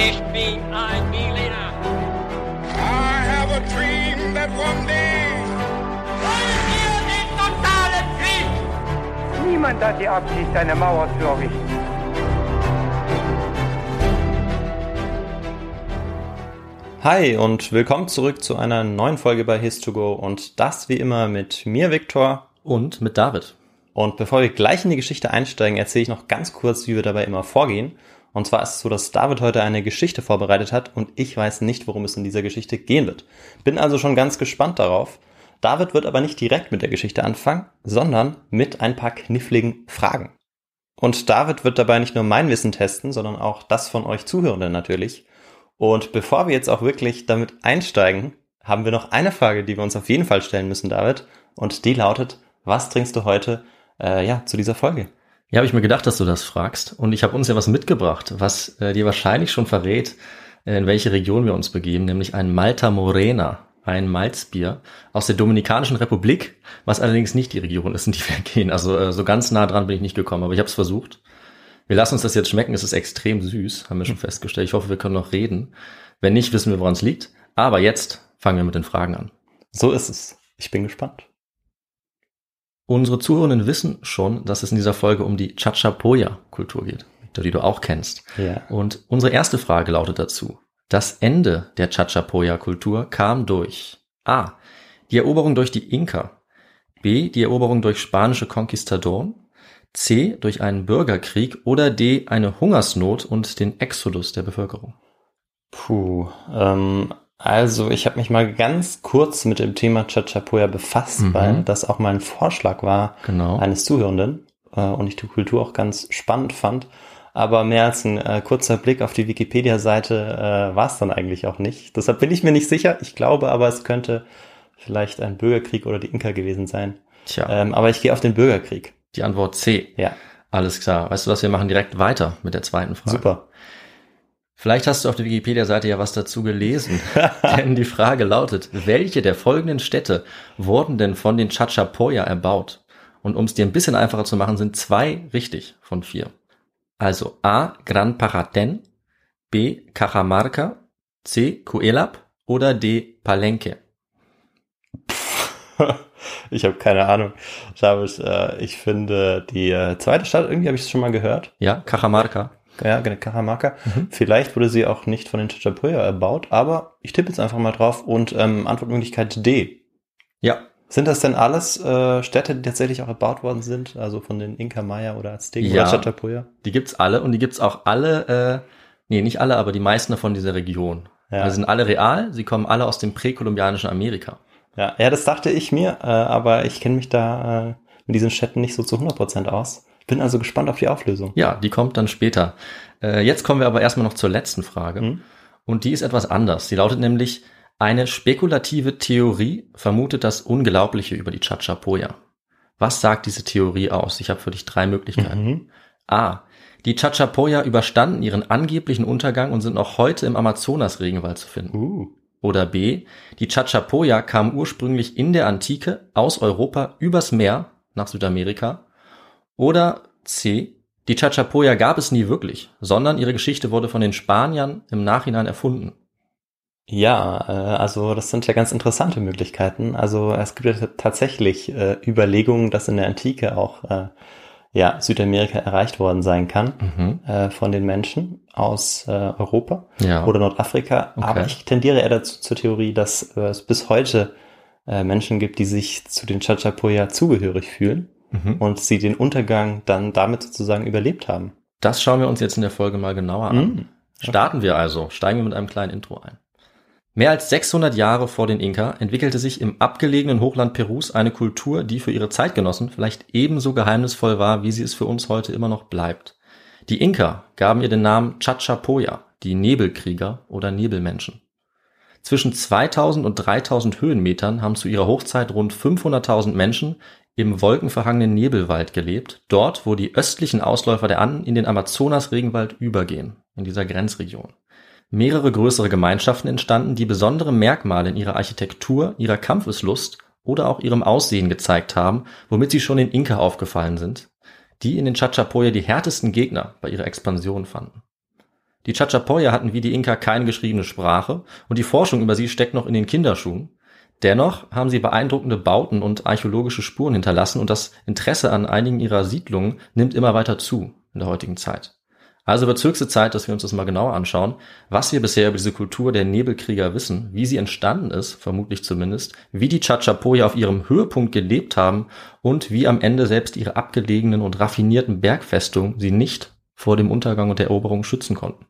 Ich bin ein Berliner. I have a dream that one day. Wollen wir den totalen Krieg? Niemand hat die Absicht, eine Mauer zu errichten. Hi und willkommen zurück zu einer neuen Folge bei His2Go und das wie immer mit mir, Viktor. Und mit David. Und bevor wir gleich in die Geschichte einsteigen, erzähle ich noch ganz kurz, wie wir dabei immer vorgehen. Und zwar ist es so, dass David heute eine Geschichte vorbereitet hat und ich weiß nicht, worum es in dieser Geschichte gehen wird. Bin also schon ganz gespannt darauf. David wird aber nicht direkt mit der Geschichte anfangen, sondern mit ein paar kniffligen Fragen. Und David wird dabei nicht nur mein Wissen testen, sondern auch das von euch Zuhörenden natürlich. Und bevor wir jetzt auch wirklich damit einsteigen, haben wir noch eine Frage, die wir uns auf jeden Fall stellen müssen, David. Und die lautet, was trinkst du heute äh, ja, zu dieser Folge? Ja, habe ich mir gedacht, dass du das fragst. Und ich habe uns ja was mitgebracht, was äh, dir wahrscheinlich schon verrät, äh, in welche Region wir uns begeben, nämlich ein Malta Morena, ein Malzbier aus der Dominikanischen Republik, was allerdings nicht die Region ist, in die wir gehen. Also äh, so ganz nah dran bin ich nicht gekommen, aber ich habe es versucht. Wir lassen uns das jetzt schmecken, es ist extrem süß, haben wir schon festgestellt. Ich hoffe, wir können noch reden. Wenn nicht, wissen wir, woran es liegt. Aber jetzt fangen wir mit den Fragen an. So ist es. Ich bin gespannt. Unsere Zuhörenden wissen schon, dass es in dieser Folge um die Chachapoya-Kultur geht, die du auch kennst. Ja. Und unsere erste Frage lautet dazu. Das Ende der Chachapoya-Kultur kam durch A. Die Eroberung durch die Inka. B. Die Eroberung durch spanische Konquistadoren. C. Durch einen Bürgerkrieg. Oder D. Eine Hungersnot und den Exodus der Bevölkerung. Puh, ähm, also ich habe mich mal ganz kurz mit dem Thema Chachapoya befasst, Mhm. weil das auch mal ein Vorschlag war Genau. eines Zuhörenden äh, und ich die Kultur auch ganz spannend fand. Aber mehr als ein äh, kurzer Blick auf die Wikipedia-Seite äh, war es dann eigentlich auch nicht. Deshalb bin ich mir nicht sicher. Ich glaube aber, es könnte vielleicht ein Bürgerkrieg oder die Inka gewesen sein. Tja, Ähm, aber ich gehe auf den Bürgerkrieg. die Antwort C. Ja, Alles klar. Weißt du was, wir machen direkt weiter mit der zweiten Frage. super. Vielleicht hast du auf der Wikipedia-Seite ja was dazu gelesen. denn die Frage lautet, welche der folgenden Städte wurden denn von den Chachapoya erbaut? Und um es dir ein bisschen einfacher zu machen, sind zwei richtig von vier. Also A. Gran Paraten, B. Cajamarca, C. Cuelap oder D. Palenque. ich habe keine Ahnung. David, äh, ich finde die äh, zweite Stadt, irgendwie habe ich es schon mal gehört. Ja, Cajamarca. Ja, genau, Cajamarca. Vielleicht wurde sie auch nicht von den Chachapoya erbaut, aber ich tippe jetzt einfach mal drauf und ähm, Antwortmöglichkeit D. Ja, Sind das denn alles äh, Städte, die tatsächlich auch erbaut worden sind? Also von den Inka Maya oder Azteken Ja. oder Chachapoya? die gibt's alle und die gibt's auch alle, äh, nee, nicht alle, aber die meisten davon dieser Region. Ja. Also sind alle real, sie kommen alle aus dem präkolumbianischen Amerika. Ja, ja, das dachte ich mir, äh, aber ich kenne mich da äh, mit diesen Städten nicht so zu 100% aus. Bin also gespannt auf die Auflösung. Ja, die kommt dann später. Äh, jetzt kommen wir aber erstmal noch zur letzten Frage. Mhm. Und die ist etwas anders. Die lautet nämlich, eine spekulative Theorie vermutet das Unglaubliche über die Chachapoya. Was sagt diese Theorie aus? Ich habe für dich drei Möglichkeiten. Mhm. A. Die Chachapoya überstanden ihren angeblichen Untergang und sind noch heute im Amazonas-Regenwald zu finden. Uh. Oder B. Die Chachapoya kamen ursprünglich in der Antike aus Europa übers Meer nach Südamerika. Oder C. Die Chachapoya gab es nie wirklich, sondern ihre Geschichte wurde von den Spaniern im Nachhinein erfunden. Ja, äh, also das sind ja ganz interessante Möglichkeiten. Also es gibt ja tatsächlich äh, Überlegungen, dass in der Antike auch äh, ja, Südamerika erreicht worden sein kann Mhm. äh, von den Menschen aus äh, Europa Ja. oder Nordafrika. Okay. Aber ich tendiere eher dazu zur Theorie, dass äh, es bis heute Menschen gibt, die sich zu den Chachapoya zugehörig fühlen Mhm. und sie den Untergang dann damit sozusagen überlebt haben. Das schauen wir uns jetzt in der Folge mal genauer an. Mm. Starten wir also, steigen wir mit einem kleinen Intro ein. Mehr als 600 Jahre vor den Inka entwickelte sich im abgelegenen Hochland Perus eine Kultur, die für ihre Zeitgenossen vielleicht ebenso geheimnisvoll war, wie sie es für uns heute immer noch bleibt. Die Inka gaben ihr den Namen Chachapoya, die Nebelkrieger oder Nebelmenschen. Zwischen 2000 und 3000 Höhenmetern haben zu ihrer Hochzeit rund 500.000 Menschen im wolkenverhangenen Nebelwald gelebt, dort, wo die östlichen Ausläufer der Anden in den Amazonas-Regenwald übergehen, in dieser Grenzregion. Mehrere größere Gemeinschaften entstanden, die besondere Merkmale in ihrer Architektur, ihrer Kampfeslust oder auch ihrem Aussehen gezeigt haben, womit sie schon den Inka aufgefallen sind, die in den Chachapoya die härtesten Gegner bei ihrer Expansion fanden. Die Chachapoya hatten wie die Inka keine geschriebene Sprache und die Forschung über sie steckt noch in den Kinderschuhen. Dennoch haben sie beeindruckende Bauten und archäologische Spuren hinterlassen und das Interesse an einigen ihrer Siedlungen nimmt immer weiter zu in der heutigen Zeit. Also wird höchste Zeit, dass wir uns das mal genauer anschauen, was wir bisher über diese Kultur der Nebelkrieger wissen, wie sie entstanden ist, vermutlich zumindest, wie die Chachapoya auf ihrem Höhepunkt gelebt haben und wie am Ende selbst ihre abgelegenen und raffinierten Bergfestungen sie nicht vor dem Untergang und der Eroberung schützen konnten.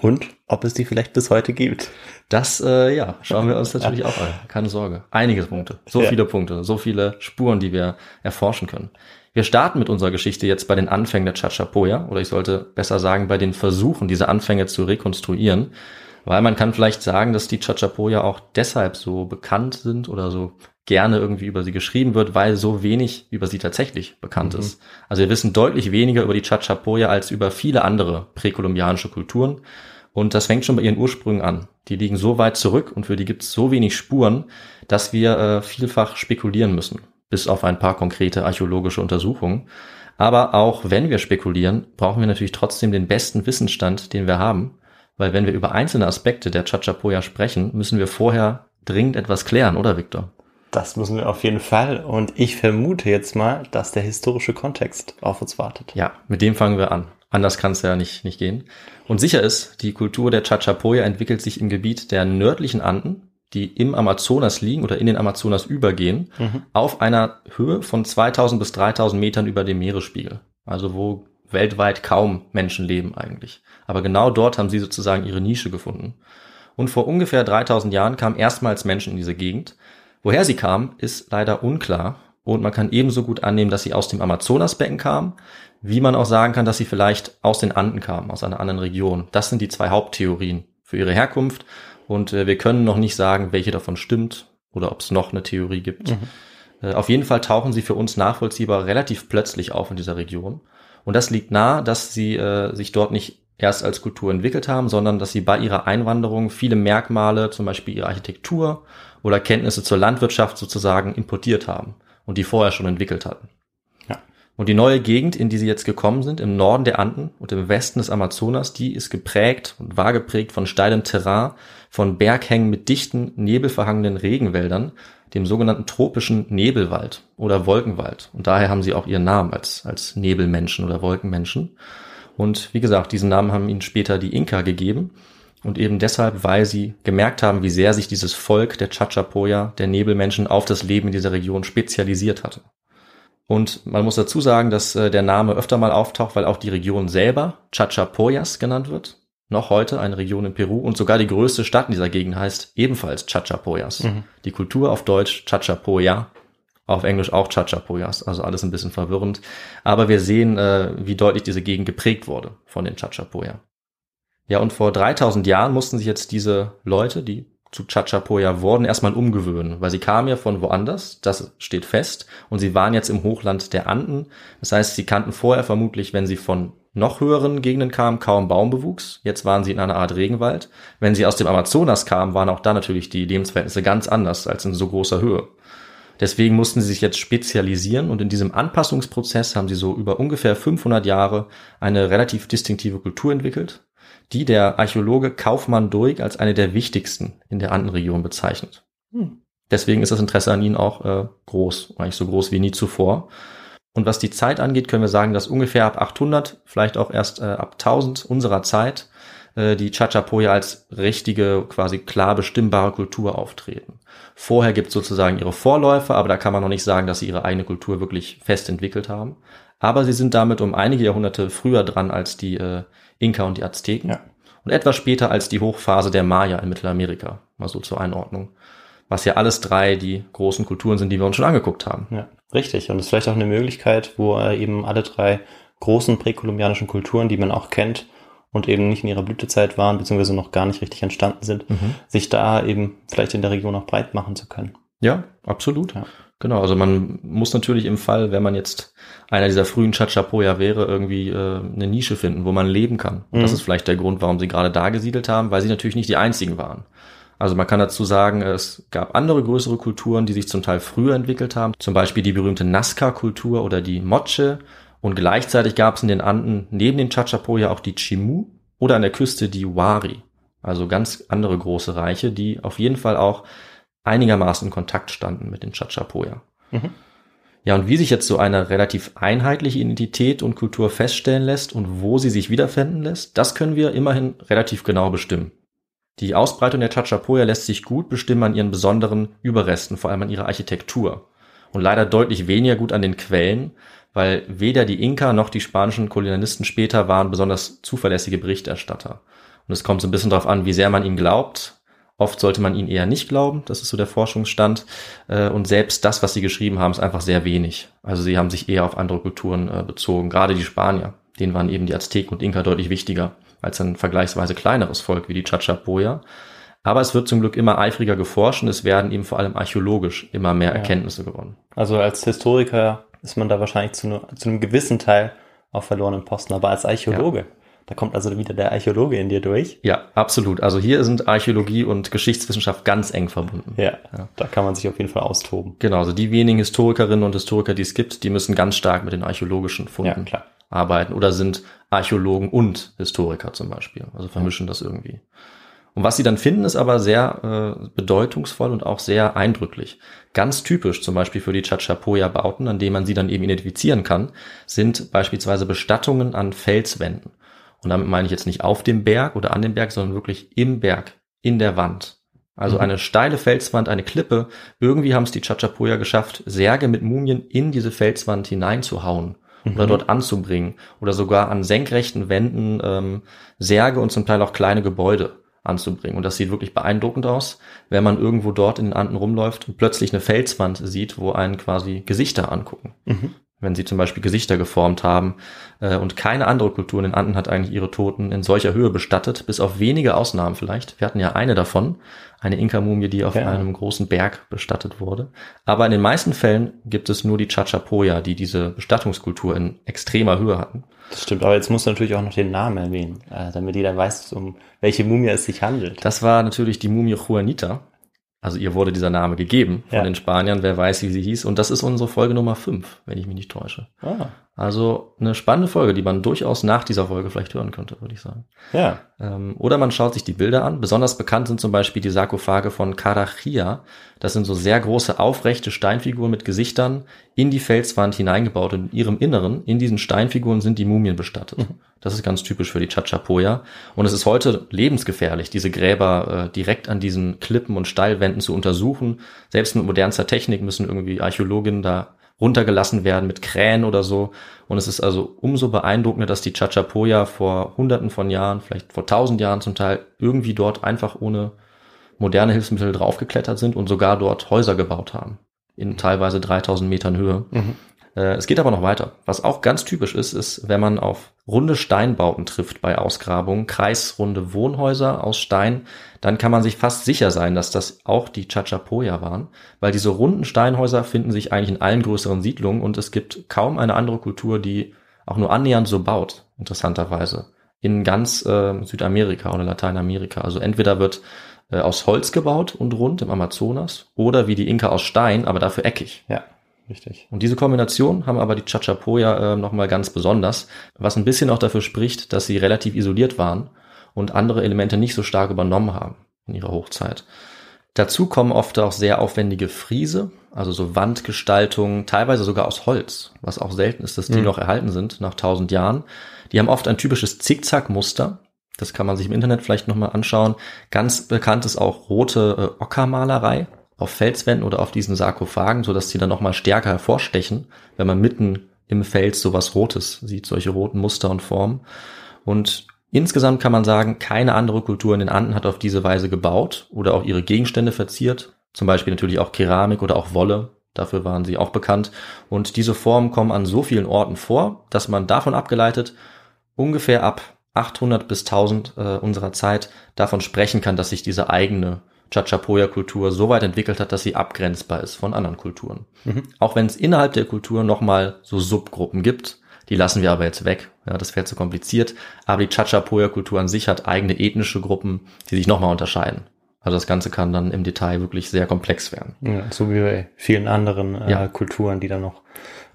Und ob es die vielleicht bis heute gibt. Das, äh, ja, schauen wir uns natürlich auch an. Keine Sorge. Einige Punkte. So Ja. viele Punkte. So viele Spuren, die wir erforschen können. Wir starten mit unserer Geschichte jetzt bei den Anfängen der Chachapoya. Oder ich sollte besser sagen, bei den Versuchen, diese Anfänge zu rekonstruieren. Weil man kann vielleicht sagen, dass die Chachapoya auch deshalb so bekannt sind oder so gerne irgendwie über sie geschrieben wird, weil so wenig über sie tatsächlich bekannt ist. Also wir wissen deutlich weniger über die Chachapoya als über viele andere präkolumbianische Kulturen. Und das fängt schon bei ihren Ursprüngen an. Die liegen so weit zurück und für die gibt es so wenig Spuren, dass wir äh, vielfach spekulieren müssen, bis auf ein paar konkrete archäologische Untersuchungen. Aber auch wenn wir spekulieren, brauchen wir natürlich trotzdem den besten Wissensstand, den wir haben, weil wenn wir über einzelne Aspekte der Chachapoya sprechen, müssen wir vorher dringend etwas klären, oder Victor? Das müssen wir auf jeden Fall. Und ich vermute jetzt mal, dass der historische Kontext auf uns wartet. Ja, mit dem fangen wir an. Anders kann es ja nicht, nicht gehen. Und sicher ist, die Kultur der Chachapoya entwickelt sich im Gebiet der nördlichen Anden, die im Amazonas liegen oder in den Amazonas übergehen, auf einer Höhe von 2000 bis 3000 Metern über dem Meeresspiegel. Also wo weltweit kaum Menschen leben eigentlich. Aber genau dort haben sie sozusagen ihre Nische gefunden. Und vor ungefähr 3000 Jahren kamen erstmals Menschen in diese Gegend. Woher sie kamen, ist leider unklar. Und man kann ebenso gut annehmen, dass sie aus dem Amazonasbecken kamen, wie man auch sagen kann, dass sie vielleicht aus den Anden kamen, aus einer anderen Region. Das sind die zwei Haupttheorien für ihre Herkunft. Und äh, wir können noch nicht sagen, welche davon stimmt oder ob es noch eine Theorie gibt. Äh, auf jeden Fall tauchen sie für uns nachvollziehbar relativ plötzlich auf in dieser Region. Und das liegt nahe, dass sie äh, sich dort nicht erst als Kultur entwickelt haben, sondern dass sie bei ihrer Einwanderung viele Merkmale, zum Beispiel ihre Architektur oder Kenntnisse zur Landwirtschaft sozusagen importiert haben und die vorher schon entwickelt hatten. Ja. Und die neue Gegend, in die sie jetzt gekommen sind, im Norden der Anden und im Westen des Amazonas, die ist geprägt und war geprägt von steilem Terrain, von Berghängen mit dichten, nebelverhangenen Regenwäldern, dem sogenannten tropischen Nebelwald oder Wolkenwald. Und daher haben sie auch ihren Namen als, als Nebelmenschen oder Wolkenmenschen. Und wie gesagt, diesen Namen haben ihnen später die Inka gegeben. Und eben deshalb, weil sie gemerkt haben, wie sehr sich dieses Volk der Chachapoya, der Nebelmenschen, auf das Leben in dieser Region spezialisiert hatte. Und man muss dazu sagen, dass äh, der Name öfter mal auftaucht, weil auch die Region selber Chachapoyas genannt wird. Noch heute eine Region in Peru und sogar die größte Stadt in dieser Gegend heißt ebenfalls Chachapoyas. Die Kultur auf Deutsch Chachapoya, auf Englisch auch Chachapoyas, also alles ein bisschen verwirrend. Aber wir sehen, äh, wie deutlich diese Gegend geprägt wurde von den Chachapoya. Ja, und vor 3000 Jahren mussten sich jetzt diese Leute, die zu Chachapoya wurden, erstmal umgewöhnen, weil sie kamen ja von woanders, das steht fest, und sie waren jetzt im Hochland der Anden. Das heißt, sie kannten vorher vermutlich, wenn sie von noch höheren Gegenden kamen, kaum Baumbewuchs. Jetzt waren sie in einer Art Regenwald. Wenn sie aus dem Amazonas kamen, waren auch da natürlich die Lebensverhältnisse ganz anders als in so großer Höhe. Deswegen mussten sie sich jetzt spezialisieren und in diesem Anpassungsprozess haben sie so über ungefähr 500 Jahre eine relativ distinktive Kultur entwickelt, die der Archäologe Kaufmann Durig als eine der wichtigsten in der Andenregion bezeichnet. Deswegen ist das Interesse an ihnen auch äh, groß, eigentlich so groß wie nie zuvor. Und was die Zeit angeht, können wir sagen, dass ungefähr ab 800, vielleicht auch erst äh, ab 1000 unserer Zeit äh, die Chachapoya als richtige, quasi klar bestimmbare Kultur auftreten. Vorher gibt es sozusagen ihre Vorläufer, aber da kann man noch nicht sagen, dass sie ihre eigene Kultur wirklich fest entwickelt haben. Aber sie sind damit um einige Jahrhunderte früher dran als die äh, Inka und die Azteken. Ja. Und etwas später als die Hochphase der Maya in Mittelamerika. Mal so zur Einordnung. Was ja alles drei die großen Kulturen sind, die wir uns schon angeguckt haben. Ja, richtig. Und das ist vielleicht auch eine Möglichkeit, wo äh, eben alle drei großen präkolumbianischen Kulturen, die man auch kennt und eben nicht in ihrer Blütezeit waren, beziehungsweise noch gar nicht richtig entstanden sind, sich da eben vielleicht in der Region auch breit machen zu können. Ja, absolut. Ja. Genau, also man muss natürlich im Fall, wenn man jetzt einer dieser frühen Chachapoya wäre, irgendwie äh, eine Nische finden, wo man leben kann. Und das ist vielleicht der Grund, warum sie gerade da gesiedelt haben, weil sie natürlich nicht die einzigen waren. Also man kann dazu sagen, es gab andere größere Kulturen, die sich zum Teil früher entwickelt haben, zum Beispiel die berühmte Nazca-Kultur oder die Moche. Und gleichzeitig gab es in den Anden neben den Chachapoya auch die Chimu. oder an der Küste die Wari, also ganz andere große Reiche, die auf jeden Fall auch einigermaßen in Kontakt standen mit den Chachapoya. Mhm. Ja, und wie sich jetzt so eine relativ einheitliche Identität und Kultur feststellen lässt und wo sie sich wiederfinden lässt, das können wir immerhin relativ genau bestimmen. Die Ausbreitung der Chachapoya lässt sich gut bestimmen an ihren besonderen Überresten, vor allem an ihrer Architektur. Und leider deutlich weniger gut an den Quellen, weil weder die Inka noch die spanischen Kolonialisten später waren besonders zuverlässige Berichterstatter. Und es kommt so ein bisschen darauf an, wie sehr man ihnen glaubt. Oft sollte man ihnen eher nicht glauben, das ist so der Forschungsstand. Äh, und selbst das, was sie geschrieben haben, ist einfach sehr wenig. Also sie haben sich eher auf andere Kulturen äh, bezogen, gerade die Spanier. Denen waren eben die Azteken und Inka deutlich wichtiger als ein vergleichsweise kleineres Volk wie die Chachapoya. Aber es wird zum Glück immer eifriger geforscht und es werden eben vor allem archäologisch immer mehr ja. Erkenntnisse gewonnen. Also als Historiker ist man da wahrscheinlich zu, ne, zu einem gewissen Teil auf verlorenen Posten, aber als Archäologe. Ja. Da kommt also wieder der Archäologe in dir durch. Ja, absolut. Also hier sind Archäologie und Geschichtswissenschaft ganz eng verbunden. Ja, ja, da kann man sich auf jeden Fall austoben. Genau, also die wenigen Historikerinnen und Historiker, die es gibt, die müssen ganz stark mit den archäologischen Funden ja, arbeiten oder sind Archäologen und Historiker zum Beispiel. Also vermischen das irgendwie. Und was sie dann finden, ist aber sehr äh, bedeutungsvoll und auch sehr eindrücklich. Ganz typisch zum Beispiel für die Chachapoya-Bauten, an denen man sie dann eben identifizieren kann, sind beispielsweise Bestattungen an Felswänden. Und damit meine ich jetzt nicht auf dem Berg oder an dem Berg, sondern wirklich im Berg, in der Wand. Also mhm. eine steile Felswand, eine Klippe. Irgendwie haben es die Chachapoya geschafft, Särge mit Mumien in diese Felswand hineinzuhauen mhm. oder dort anzubringen. Oder sogar an senkrechten Wänden ähm, Särge und zum Teil auch kleine Gebäude anzubringen. Und das sieht wirklich beeindruckend aus, wenn man irgendwo dort in den Anden rumläuft und plötzlich eine Felswand sieht, wo einen quasi Gesichter angucken. Mhm wenn sie zum Beispiel Gesichter geformt haben. Äh, und keine andere Kultur in den Anden hat eigentlich ihre Toten in solcher Höhe bestattet, bis auf wenige Ausnahmen vielleicht. Wir hatten ja eine davon, eine Inka-Mumie, die auf ja. einem großen Berg bestattet wurde. Aber in den meisten Fällen gibt es nur die Chachapoya, die diese Bestattungskultur in extremer Höhe hatten. Das stimmt, aber jetzt muss natürlich auch noch den Namen erwähnen, äh, damit jeder weiß, um welche Mumie es sich handelt. Das war natürlich die Mumie Juanita. Also ihr wurde dieser Name gegeben von ja. den Spaniern, wer weiß, wie sie hieß. Und das ist unsere Folge Nummer 5, wenn ich mich nicht täusche. Ah. Also eine spannende Folge, die man durchaus nach dieser Folge vielleicht hören könnte, würde ich sagen. Ja. Ähm, oder man schaut sich die Bilder an. Besonders bekannt sind zum Beispiel die Sarkophage von Carachia. Das sind so sehr große, aufrechte Steinfiguren mit Gesichtern in die Felswand hineingebaut. Und in ihrem Inneren, in diesen Steinfiguren, sind die Mumien bestattet. Mhm. Das ist ganz typisch für die Chachapoya. Und es ist heute lebensgefährlich, diese Gräber äh, direkt an diesen Klippen und Steilwänden zu untersuchen. Selbst mit modernster Technik müssen irgendwie Archäologinnen da runtergelassen werden mit Krähen oder so. Und es ist also umso beeindruckender, dass die Chachapoya vor hunderten von Jahren, vielleicht vor tausend Jahren zum Teil, irgendwie dort einfach ohne moderne Hilfsmittel draufgeklettert sind und sogar dort Häuser gebaut haben. In teilweise 3000 Metern Höhe. Mhm. Äh, es geht aber noch weiter. Was auch ganz typisch ist, ist, wenn man auf runde Steinbauten trifft bei Ausgrabungen, kreisrunde Wohnhäuser aus Stein, dann kann man sich fast sicher sein, dass das auch die Chachapoya waren, weil diese runden Steinhäuser finden sich eigentlich in allen größeren Siedlungen und es gibt kaum eine andere Kultur, die auch nur annähernd so baut, interessanterweise, in ganz äh, Südamerika oder Lateinamerika. Also entweder wird äh, aus Holz gebaut und rund im Amazonas oder wie die Inka aus Stein, aber dafür eckig. Ja. Richtig. Und diese Kombination haben aber die Chachapoya äh, nochmal ganz besonders, was ein bisschen auch dafür spricht, dass sie relativ isoliert waren und andere Elemente nicht so stark übernommen haben in ihrer Hochzeit. Dazu kommen oft auch sehr aufwendige Friese, also so Wandgestaltungen, teilweise sogar aus Holz, was auch selten ist, dass die mhm. noch erhalten sind nach tausend Jahren. Die haben oft ein typisches Zickzack-Muster. Das kann man sich im Internet vielleicht nochmal anschauen. Ganz bekannt ist auch rote äh, Ockermalerei auf Felswänden oder auf diesen Sarkophagen, so dass sie dann nochmal stärker hervorstechen, wenn man mitten im Fels sowas Rotes sieht, solche roten Muster und Formen. Und insgesamt kann man sagen, keine andere Kultur in den Anden hat auf diese Weise gebaut oder auch ihre Gegenstände verziert. Zum Beispiel natürlich auch Keramik oder auch Wolle. Dafür waren sie auch bekannt. Und diese Formen kommen an so vielen Orten vor, dass man davon abgeleitet ungefähr ab 800 bis 1000 äh, unserer Zeit davon sprechen kann, dass sich diese eigene Chachapoya-Kultur so weit entwickelt hat, dass sie abgrenzbar ist von anderen Kulturen. Mhm. Auch wenn es innerhalb der Kultur nochmal so Subgruppen gibt, die lassen wir aber jetzt weg. Ja, das wäre zu kompliziert. Aber die Chachapoya-Kultur an sich hat eigene ethnische Gruppen, die sich nochmal unterscheiden. Also das Ganze kann dann im Detail wirklich sehr komplex werden. Ja, so wie bei vielen anderen äh, ja. Kulturen, die dann noch,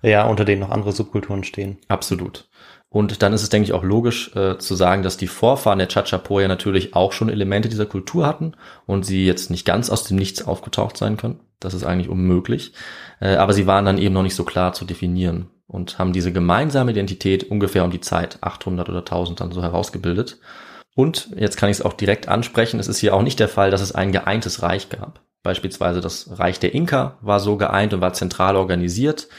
ja, unter denen noch andere Subkulturen stehen. Absolut. Und dann ist es, denke ich, auch logisch äh, zu sagen, dass die Vorfahren der Chachapoya natürlich auch schon Elemente dieser Kultur hatten und sie jetzt nicht ganz aus dem Nichts aufgetaucht sein können. Das ist eigentlich unmöglich. Äh, aber sie waren dann eben noch nicht so klar zu definieren und haben diese gemeinsame Identität ungefähr um die Zeit 800 oder 1000 dann so herausgebildet. Und jetzt kann ich es auch direkt ansprechen, es ist hier auch nicht der Fall, dass es ein geeintes Reich gab. Beispielsweise das Reich der Inka war so geeint und war zentral organisiert,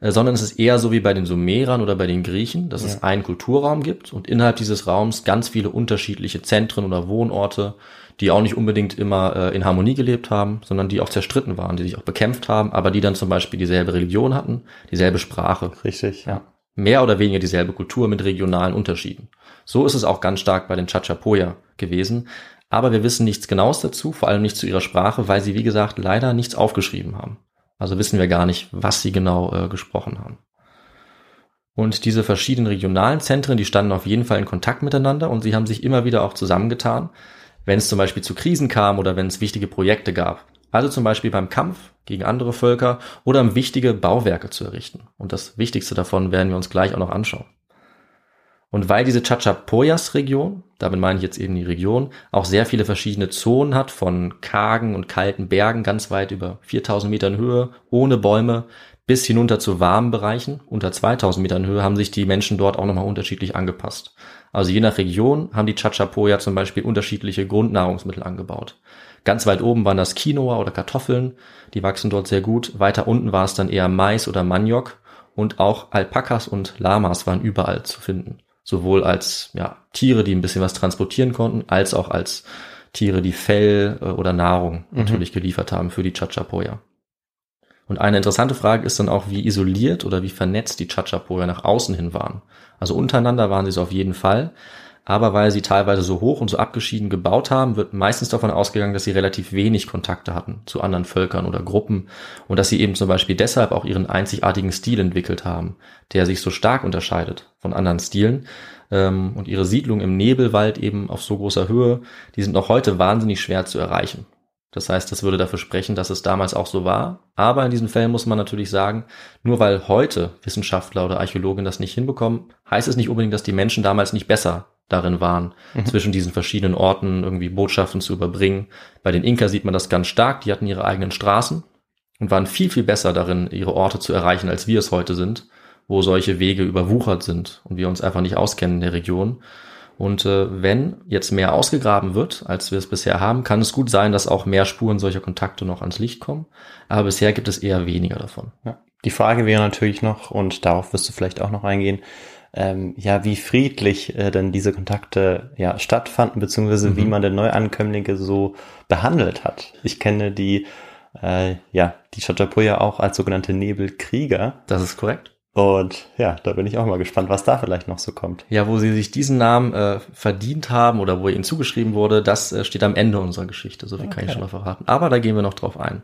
sondern es ist eher so wie bei den Sumerern oder bei den Griechen, dass ja. es einen Kulturraum gibt und innerhalb dieses Raums ganz viele unterschiedliche Zentren oder Wohnorte, die auch nicht unbedingt immer äh, in Harmonie gelebt haben, sondern die auch zerstritten waren, die sich auch bekämpft haben, aber die dann zum Beispiel dieselbe Religion hatten, dieselbe Sprache. Richtig, ja. Mehr oder weniger dieselbe Kultur mit regionalen Unterschieden. So ist es auch ganz stark bei den Chachapoya gewesen. Aber wir wissen nichts Genaues dazu, vor allem nicht zu ihrer Sprache, weil sie, wie gesagt, leider nichts aufgeschrieben haben. Also wissen wir gar nicht, was sie genau äh, gesprochen haben. Und diese verschiedenen regionalen Zentren, die standen auf jeden Fall in Kontakt miteinander und sie haben sich immer wieder auch zusammengetan, wenn es zum Beispiel zu Krisen kam oder wenn es wichtige Projekte gab. Also zum Beispiel beim Kampf gegen andere Völker oder um wichtige Bauwerke zu errichten. Und das Wichtigste davon werden wir uns gleich auch noch anschauen. Und weil diese Chachapoyas-Region, damit meine ich jetzt eben die Region, auch sehr viele verschiedene Zonen hat, von kargen und kalten Bergen ganz weit über 4000 Metern Höhe, ohne Bäume, bis hinunter zu warmen Bereichen, unter 2000 Metern Höhe, haben sich die Menschen dort auch nochmal unterschiedlich angepasst. Also je nach Region haben die Chachapoya zum Beispiel unterschiedliche Grundnahrungsmittel angebaut. Ganz weit oben waren das Quinoa oder Kartoffeln, die wachsen dort sehr gut. Weiter unten war es dann eher Mais oder Maniok und auch Alpakas und Lamas waren überall zu finden sowohl als ja, Tiere, die ein bisschen was transportieren konnten, als auch als Tiere, die Fell äh, oder Nahrung mhm. natürlich geliefert haben für die Chachapoya. Und eine interessante Frage ist dann auch, wie isoliert oder wie vernetzt die Chachapoya nach außen hin waren. Also untereinander waren sie es auf jeden Fall, aber weil sie teilweise so hoch und so abgeschieden gebaut haben, wird meistens davon ausgegangen, dass sie relativ wenig Kontakte hatten zu anderen Völkern oder Gruppen und dass sie eben zum Beispiel deshalb auch ihren einzigartigen Stil entwickelt haben, der sich so stark unterscheidet von anderen Stilen. Ähm, und ihre Siedlung im Nebelwald eben auf so großer Höhe, die sind noch heute wahnsinnig schwer zu erreichen. Das heißt, das würde dafür sprechen, dass es damals auch so war. Aber in diesen Fällen muss man natürlich sagen, nur weil heute Wissenschaftler oder Archäologen das nicht hinbekommen, heißt es nicht unbedingt, dass die Menschen damals nicht besser darin waren, mhm. zwischen diesen verschiedenen Orten irgendwie Botschaften zu überbringen. Bei den Inka sieht man das ganz stark, die hatten ihre eigenen Straßen und waren viel, viel besser darin, ihre Orte zu erreichen, als wir es heute sind, wo solche Wege überwuchert sind und wir uns einfach nicht auskennen in der Region. Und äh, wenn jetzt mehr ausgegraben wird, als wir es bisher haben, kann es gut sein, dass auch mehr Spuren solcher Kontakte noch ans Licht kommen. Aber bisher gibt es eher weniger davon. Ja. Die Frage wäre natürlich noch, und darauf wirst du vielleicht auch noch eingehen, ähm, ja, wie friedlich äh, denn diese Kontakte ja stattfanden, beziehungsweise mhm. wie man denn Neuankömmlinge so behandelt hat. Ich kenne die, äh, ja, die Chachapoya auch als sogenannte Nebelkrieger. Das ist korrekt. Und ja, da bin ich auch mal gespannt, was da vielleicht noch so kommt. Ja, wo sie sich diesen Namen äh, verdient haben oder wo ihnen zugeschrieben wurde, das äh, steht am Ende unserer Geschichte. So viel okay. kann ich schon mal verraten. Aber da gehen wir noch drauf ein.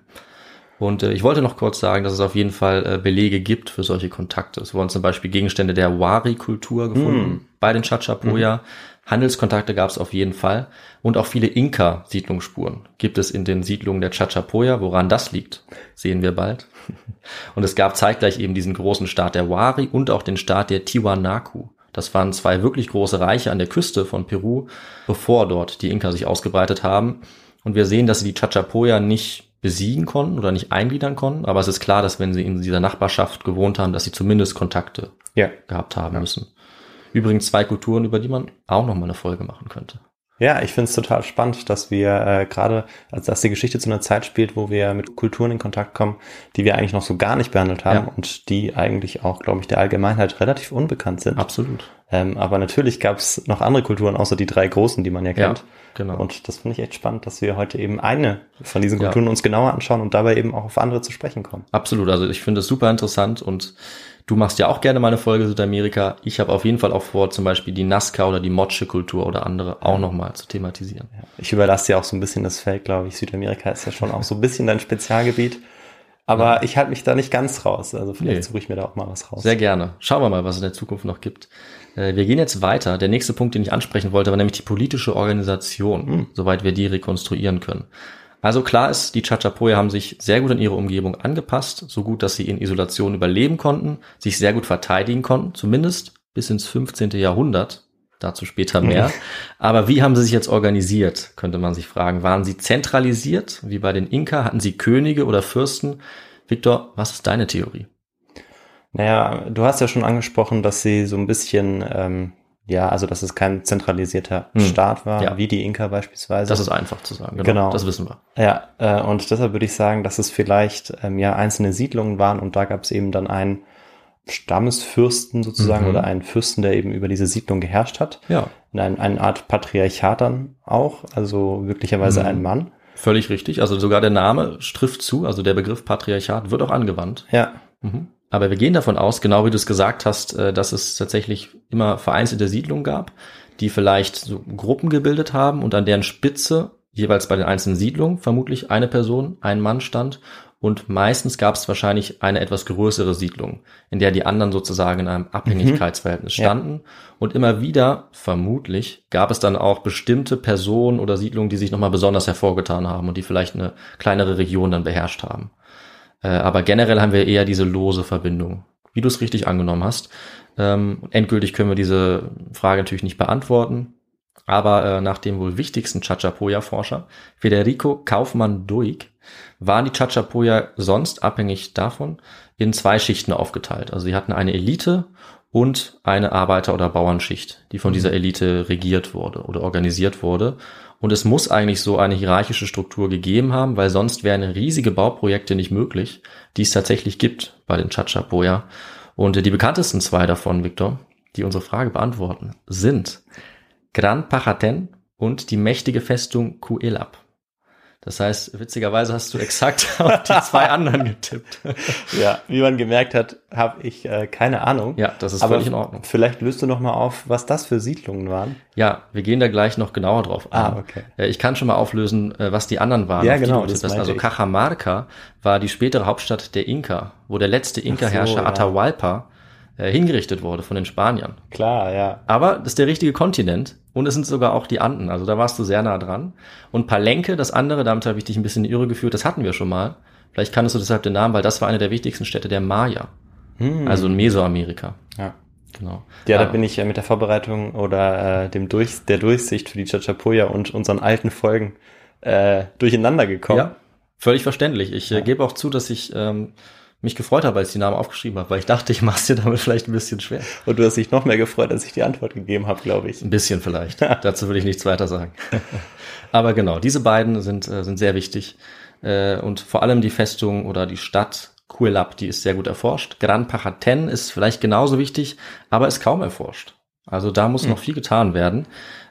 Und äh, ich wollte noch kurz sagen, dass es auf jeden Fall äh, Belege gibt für solche Kontakte. Es wurden zum Beispiel Gegenstände der Wari-Kultur gefunden mm. bei den Chachapoya. Mm. Handelskontakte gab es auf jeden Fall. Und auch viele Inka-Siedlungsspuren gibt es in den Siedlungen der Chachapoya. Woran das liegt, sehen wir bald. Und es gab zeitgleich eben diesen großen Staat der Wari und auch den Staat der Tiwanaku. Das waren zwei wirklich große Reiche an der Küste von Peru, bevor dort die Inka sich ausgebreitet haben. Und wir sehen, dass sie die Chachapoya nicht besiegen konnten oder nicht eingliedern konnten. Aber es ist klar, dass wenn sie in dieser Nachbarschaft gewohnt haben, dass sie zumindest Kontakte ja. gehabt haben ja. müssen. Übrigens zwei Kulturen, über die man auch noch mal eine Folge machen könnte. Ja, ich finde es total spannend, dass wir äh, gerade, also dass die Geschichte zu einer Zeit spielt, wo wir mit Kulturen in Kontakt kommen, die wir eigentlich noch so gar nicht behandelt haben ja. und die eigentlich auch, glaube ich, der Allgemeinheit relativ unbekannt sind. Absolut. Ähm, aber natürlich gab es noch andere Kulturen, außer die drei großen, die man ja kennt. Ja, genau. Und das finde ich echt spannend, dass wir heute eben eine von diesen Kulturen ja. uns genauer anschauen und dabei eben auch auf andere zu sprechen kommen. Absolut. Also ich finde es super interessant und Du machst ja auch gerne mal eine Folge Südamerika. Ich habe auf jeden Fall auch vor, zum Beispiel die Nazca oder die Motsche-Kultur oder andere auch nochmal zu thematisieren. Ja. Ich überlasse dir auch so ein bisschen das Feld, glaube ich. Südamerika ist ja schon auch so ein bisschen dein Spezialgebiet. Aber ja. ich halte mich da nicht ganz raus. Also vielleicht nee. suche ich mir da auch mal was raus. Sehr gerne. Schauen wir mal, was es in der Zukunft noch gibt. Äh, wir gehen jetzt weiter. Der nächste Punkt, den ich ansprechen wollte, war nämlich die politische Organisation, hm. soweit wir die rekonstruieren können. Also klar ist, die Chachapoya haben sich sehr gut an ihre Umgebung angepasst, so gut, dass sie in Isolation überleben konnten, sich sehr gut verteidigen konnten, zumindest bis ins 15. Jahrhundert. Dazu später mehr. Aber wie haben sie sich jetzt organisiert, könnte man sich fragen. Waren sie zentralisiert, wie bei den Inka? Hatten sie Könige oder Fürsten? Viktor, was ist deine Theorie? Naja, du hast ja schon angesprochen, dass sie so ein bisschen, ähm, ja, also dass es kein zentralisierter Hm. Staat war, Ja. wie die Inka beispielsweise. Das ist einfach zu sagen. Genau. Genau. Das wissen wir. Ja, äh, und deshalb würde ich sagen, dass es vielleicht ähm, ja einzelne Siedlungen waren und da gab es eben dann einen Stammesfürsten sozusagen Mhm. oder einen Fürsten, der eben über diese Siedlung geherrscht hat. Ja. In ein, eine Art Patriarchat dann auch, also möglicherweise Mhm. ein Mann. Völlig richtig. Also sogar der Name trifft zu. Also der Begriff Patriarchat wird auch angewandt. Ja, Mhm. Aber wir gehen davon aus, genau wie du es gesagt hast, äh, dass es tatsächlich immer vereinzelte Siedlungen gab, die vielleicht so Gruppen gebildet haben und an deren Spitze jeweils bei den einzelnen Siedlungen vermutlich eine Person, ein Mann stand und meistens gab es wahrscheinlich eine etwas größere Siedlung, in der die anderen sozusagen in einem Abhängigkeitsverhältnis Ja. standen und immer wieder vermutlich gab es dann auch bestimmte Personen oder Siedlungen, die sich nochmal besonders hervorgetan haben und die vielleicht eine kleinere Region dann beherrscht haben. Äh, aber generell haben wir eher diese lose Verbindung, wie du es richtig angenommen hast. Ähm, endgültig können wir diese Frage natürlich nicht beantworten. Aber äh, nach dem wohl wichtigsten Chachapoya-Forscher, Federico Kaufmann-Duig, waren die Chachapoya sonst abhängig davon in zwei Schichten aufgeteilt. Also sie hatten eine Elite und eine Arbeiter- oder Bauernschicht, die von dieser Elite regiert wurde oder organisiert wurde. Und es muss eigentlich so eine hierarchische Struktur gegeben haben, weil sonst wären riesige Bauprojekte nicht möglich, die es tatsächlich gibt bei den Chachapoya. Und die bekanntesten zwei davon, Victor, die unsere Frage beantworten, sind Gran Pachaten und die mächtige Festung Kuelap. Das heißt, witzigerweise hast du exakt auf die zwei anderen getippt. ja, wie man gemerkt hat, habe ich äh, keine Ahnung. Ja, das ist Aber völlig in Ordnung. Vielleicht löst du noch mal auf, was das für Siedlungen waren. Ja, wir gehen da gleich noch genauer drauf ein. Ah, okay. Äh, Ich kann schon mal auflösen, äh, was die anderen waren. Ja, genau, das Also ich. Cajamarca war die spätere Hauptstadt der Inka, wo der letzte Inka-Herrscher ja. Atahualpa äh, hingerichtet wurde von den Spaniern. Klar, ja. Aber das ist der richtige Kontinent und es sind sogar auch die Anden, also da warst du sehr nah dran. Und Palenque, das andere, damit habe ich dich ein bisschen in die Irre geführt, das hatten wir schon mal. Vielleicht kannst du deshalb den Namen, weil das war eine der wichtigsten Städte der Maya, Hm. also in Mesoamerika. ja. Genau. Ja, da bin ich mit der Vorbereitung oder äh, dem Durch der Durchsicht für die Chachapoya und unseren alten Folgen äh, durcheinander gekommen. Ja, völlig verständlich. Ich äh, gebe auch zu, dass ich ähm, mich gefreut habe, als ich die Namen aufgeschrieben habe, weil ich dachte, ich mache es dir damit vielleicht ein bisschen schwer. Und du hast dich noch mehr gefreut, als ich die Antwort gegeben habe, glaube ich. Ein bisschen vielleicht. Dazu will ich nichts weiter sagen. Aber genau, diese beiden sind, äh, sind sehr wichtig. Äh, und vor allem die Festung oder die Stadt Kuelap, die ist sehr gut erforscht. Gran Pachaten ist vielleicht genauso wichtig, aber ist kaum erforscht. Also da muss noch viel getan werden.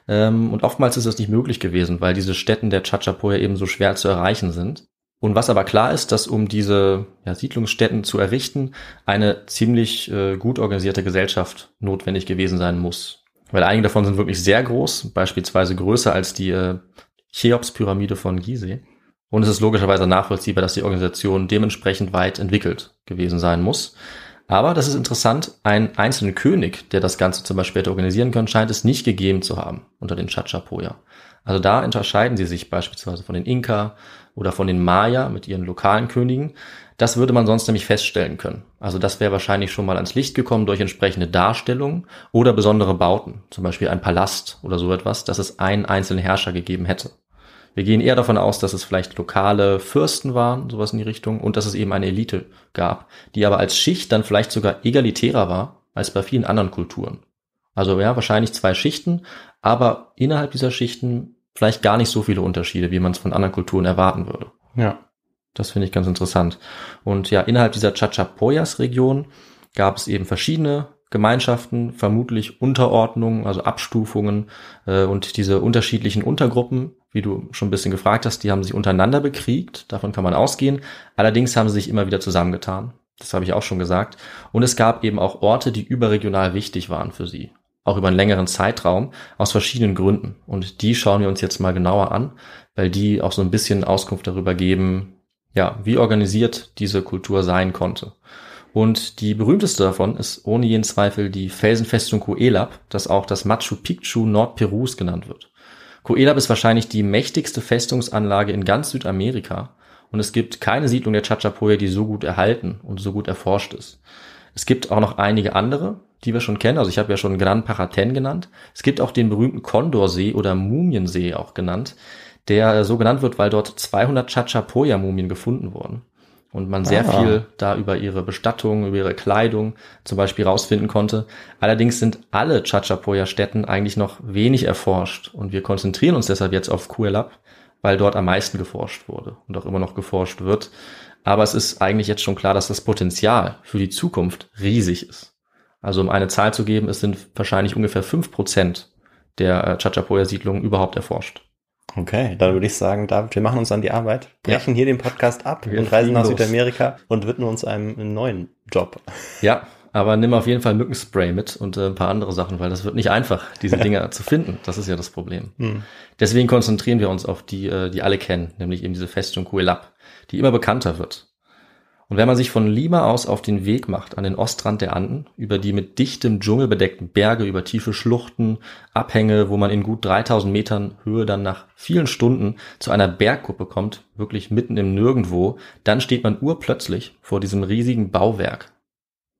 Ähm, und oftmals ist das nicht möglich gewesen, weil diese Städten der Chachapoya eben so schwer zu erreichen sind. Und was aber klar ist, dass um diese ja, Siedlungsstätten zu errichten, eine ziemlich äh, gut organisierte Gesellschaft notwendig gewesen sein muss. Weil einige davon sind wirklich sehr groß, beispielsweise größer als die äh, Cheops-Pyramide von Gizeh. Und es ist logischerweise nachvollziehbar, dass die Organisation dementsprechend weit entwickelt gewesen sein muss. Aber das ist interessant, einen einzelnen König, der das Ganze zum Beispiel hätte organisieren können, scheint es nicht gegeben zu haben unter den Chachapoya. Also da unterscheiden sie sich beispielsweise von den Inka oder von den Maya mit ihren lokalen Königen. Das würde man sonst nämlich feststellen können. Also das wäre wahrscheinlich schon mal ans Licht gekommen durch entsprechende Darstellungen oder besondere Bauten, zum Beispiel ein Palast oder so etwas, dass es einen einzelnen Herrscher gegeben hätte. Wir gehen eher davon aus, dass es vielleicht lokale Fürsten waren, sowas in die Richtung, und dass es eben eine Elite gab, die aber als Schicht dann vielleicht sogar egalitärer war als bei vielen anderen Kulturen. Also ja, wahrscheinlich zwei Schichten, aber innerhalb dieser Schichten vielleicht gar nicht so viele Unterschiede, wie man es von anderen Kulturen erwarten würde. Ja. Das finde ich ganz interessant. Und ja, innerhalb dieser Chachapoyas-Region gab es eben verschiedene Gemeinschaften, vermutlich Unterordnungen, also Abstufungen äh, und diese unterschiedlichen Untergruppen, wie du schon ein bisschen gefragt hast, die haben sich untereinander bekriegt, davon kann man ausgehen. Allerdings haben sie sich immer wieder zusammengetan. Das habe ich auch schon gesagt. Und es gab eben auch Orte, die überregional wichtig waren für sie. Auch über einen längeren Zeitraum, aus verschiedenen Gründen. Und die schauen wir uns jetzt mal genauer an, weil die auch so ein bisschen Auskunft darüber geben, ja, wie organisiert diese Kultur sein konnte. Und die berühmteste davon ist ohne jeden Zweifel die Felsenfestung Coelab, das auch das Machu Picchu Nordperus genannt wird. Coelab ist wahrscheinlich die mächtigste Festungsanlage in ganz Südamerika und es gibt keine Siedlung der Chachapoya, die so gut erhalten und so gut erforscht ist. Es gibt auch noch einige andere, die wir schon kennen. Also ich habe ja schon Gran Paraten genannt. Es gibt auch den berühmten Kondorsee oder Mumiensee auch genannt, der so genannt wird, weil dort 200 Chachapoya-Mumien gefunden wurden. Und man sehr Ah. viel da über ihre Bestattung, über ihre Kleidung zum Beispiel rausfinden konnte. Allerdings sind alle Chachapoya-Städten eigentlich noch wenig erforscht. Und wir konzentrieren uns deshalb jetzt auf Kuelap, weil dort am meisten geforscht wurde und auch immer noch geforscht wird. Aber es ist eigentlich jetzt schon klar, dass das Potenzial für die Zukunft riesig ist. Also um eine Zahl zu geben, es sind wahrscheinlich ungefähr fünf Prozent der äh, Chachapoya-Siedlungen überhaupt erforscht. Okay, dann würde ich sagen, David, wir machen uns an die Arbeit, brechen hier den Podcast ab Wir und reisen nach los. Südamerika und widmen uns einem neuen Job. Ja, aber nimm auf jeden Fall Mückenspray mit und äh, ein paar andere Sachen, weil das wird nicht einfach, diese Dinger zu finden. Das ist ja das Problem. Deswegen konzentrieren wir uns auf die, äh, die alle kennen, nämlich eben diese Festung Cuelap, die immer bekannter wird. Und wenn man sich von Lima aus auf den Weg macht an den Ostrand der Anden, über die mit dichtem Dschungel bedeckten Berge, über tiefe Schluchten, Abhänge, wo man in gut 3000 Metern Höhe dann nach vielen Stunden zu einer Bergkuppe kommt, wirklich mitten im Nirgendwo, dann steht man urplötzlich vor diesem riesigen Bauwerk.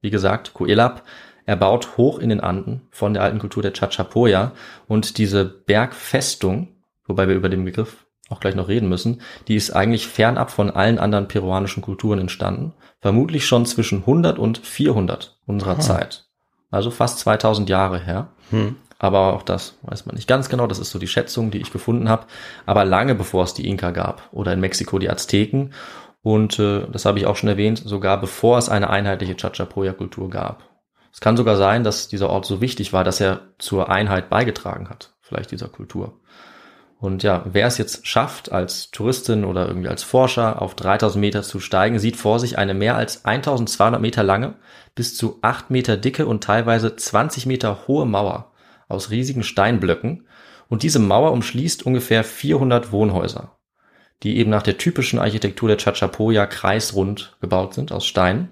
Wie gesagt, Cuelap erbaut hoch in den Anden von der alten Kultur der Chachapoya und diese Bergfestung, wobei wir über den Begriff auch gleich noch reden müssen, die ist eigentlich fernab von allen anderen peruanischen Kulturen entstanden, vermutlich schon zwischen 100 und 400 unserer Zeit. Also fast 2000 Jahre her. Hm. Aber auch das weiß man nicht ganz genau. Das ist so die Schätzung, die ich gefunden habe. Aber lange bevor es die Inka gab oder in Mexiko die Azteken. Und äh, das habe ich auch schon erwähnt, sogar bevor es eine einheitliche Chachapoya-Kultur gab. Es kann sogar sein, dass dieser Ort so wichtig war, dass er zur Einheit beigetragen hat, vielleicht dieser Kultur. Und ja, wer es jetzt schafft, als Touristin oder irgendwie als Forscher auf 3000 Meter zu steigen, sieht vor sich eine mehr als 1200 Meter lange, bis zu 8 Meter dicke und teilweise 20 Meter hohe Mauer aus riesigen Steinblöcken. Und diese Mauer umschließt ungefähr 400 Wohnhäuser, die eben nach der typischen Architektur der Chachapoya kreisrund gebaut sind aus Stein.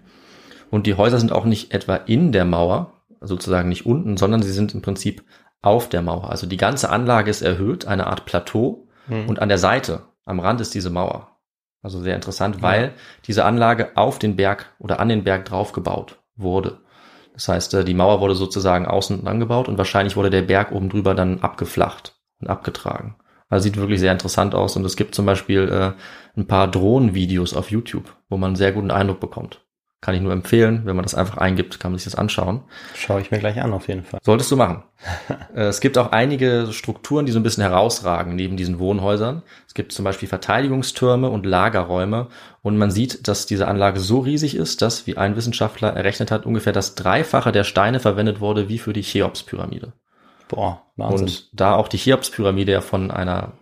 Und die Häuser sind auch nicht etwa in der Mauer, sozusagen nicht unten, sondern sie sind im Prinzip auf der Mauer. Also die ganze Anlage ist erhöht, eine Art Plateau. Und an der Seite, am Rand ist diese Mauer. Also sehr interessant, weil diese Anlage auf den Berg oder an den Berg drauf gebaut wurde. Das heißt, äh, die Mauer wurde sozusagen außen angebaut und wahrscheinlich wurde der Berg oben drüber dann abgeflacht und abgetragen. Also sieht wirklich sehr interessant aus und es gibt zum Beispiel äh, ein paar Drohnenvideos auf YouTube, wo man einen sehr guten Eindruck bekommt. Kann ich nur empfehlen, wenn man das einfach eingibt, kann man sich das anschauen. Schaue ich mir gleich an, auf jeden Fall. Solltest du machen. Äh, es gibt auch einige Strukturen, die so ein bisschen herausragen neben diesen Wohnhäusern. Es gibt zum Beispiel Verteidigungstürme und Lagerräume. Und man sieht, dass diese Anlage so riesig ist, dass, wie ein Wissenschaftler errechnet hat, ungefähr das Dreifache der Steine verwendet wurde wie für die Cheops-Pyramide. Boah, Wahnsinn. Und da auch die Cheops-Pyramide ja von einer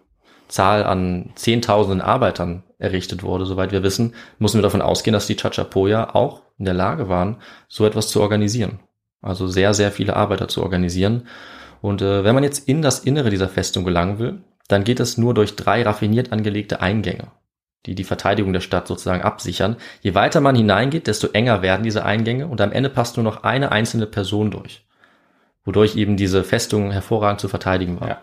Zahl an Zehntausenden Arbeitern errichtet wurde, soweit wir wissen, müssen wir davon ausgehen, dass die Chachapoya auch in der Lage waren, so etwas zu organisieren. Also sehr, sehr viele Arbeiter zu organisieren. Und äh, wenn man jetzt in das Innere dieser Festung gelangen will, dann geht es nur durch drei raffiniert angelegte Eingänge, die die Verteidigung der Stadt sozusagen absichern. Je weiter man hineingeht, desto enger werden diese Eingänge und am Ende passt nur noch eine einzelne Person durch, wodurch eben diese Festung hervorragend zu verteidigen war. Ja.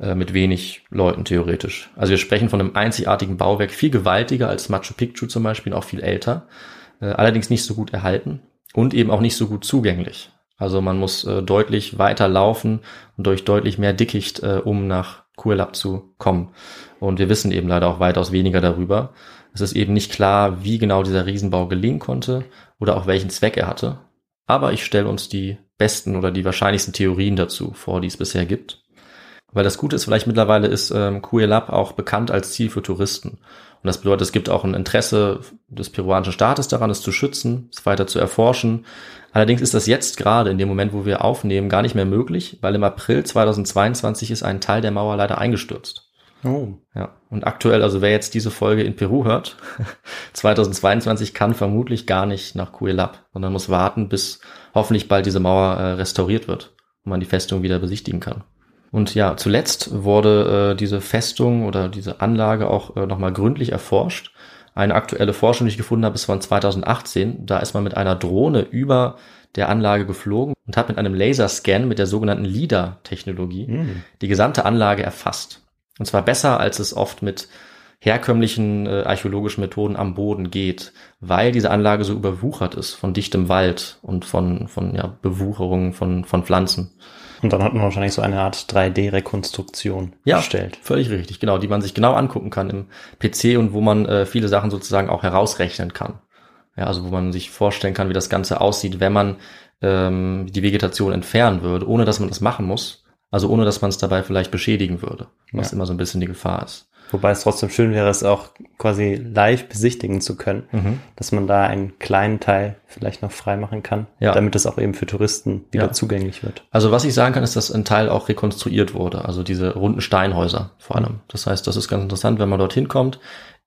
Äh, mit wenig Leuten theoretisch. Also wir sprechen von einem einzigartigen Bauwerk, viel gewaltiger als Machu Picchu zum Beispiel, auch viel älter, äh, allerdings nicht so gut erhalten und eben auch nicht so gut zugänglich. Also man muss äh, deutlich weiter laufen und durch deutlich mehr Dickicht, um nach Kuelap zu kommen. Und wir wissen eben leider auch weitaus weniger darüber. Es ist eben nicht klar, wie genau dieser Riesenbau gelingen konnte oder auch welchen Zweck er hatte. Aber ich stelle uns die besten oder die wahrscheinlichsten Theorien dazu vor, die es bisher gibt. Weil das Gute ist vielleicht mittlerweile ist ähm, Cuelap auch bekannt als Ziel für Touristen. Und das bedeutet, es gibt auch ein Interesse des peruanischen Staates daran, es zu schützen, es weiter zu erforschen. Allerdings ist das jetzt gerade in dem Moment, wo wir aufnehmen, gar nicht mehr möglich, weil im April 2022 ist ein Teil der Mauer leider eingestürzt. Oh. Ja, und aktuell, also wer jetzt diese Folge in Peru hört, 2022 kann vermutlich gar nicht nach Cuelap, sondern muss warten, bis hoffentlich bald diese Mauer äh, restauriert wird und man die Festung wieder besichtigen kann. Und ja, zuletzt wurde äh, diese Festung oder diese Anlage auch äh, nochmal gründlich erforscht. Eine aktuelle Forschung, die ich gefunden habe, ist von 2018. Da ist man mit einer Drohne über der Anlage geflogen und hat mit einem Laserscan mit der sogenannten LIDAR-Technologie Hm. die gesamte Anlage erfasst. Und zwar besser, als es oft mit herkömmlichen äh, archäologischen Methoden am Boden geht, weil diese Anlage so überwuchert ist von dichtem Wald und von, von ja, Bewucherung von, von Pflanzen. Und dann hat man wahrscheinlich so eine Art 3D-Rekonstruktion Ja, erstellt. völlig richtig, genau, die man sich genau angucken kann im PC und wo man äh, viele Sachen sozusagen auch herausrechnen kann. Ja, also wo man sich vorstellen kann, wie das Ganze aussieht, wenn man ähm, die Vegetation entfernen würde, ohne dass man das machen muss. Also ohne dass man es dabei vielleicht beschädigen würde, was Ja. immer so ein bisschen die Gefahr ist. Wobei es trotzdem schön wäre, es auch quasi live besichtigen zu können, Mhm. dass man da einen kleinen Teil vielleicht noch frei machen kann, Ja. damit es auch eben für Touristen wieder Ja. zugänglich wird. Also was ich sagen kann, ist, dass ein Teil auch rekonstruiert wurde, also diese runden Steinhäuser vor allem. Das heißt, das ist ganz interessant, wenn man dorthin kommt.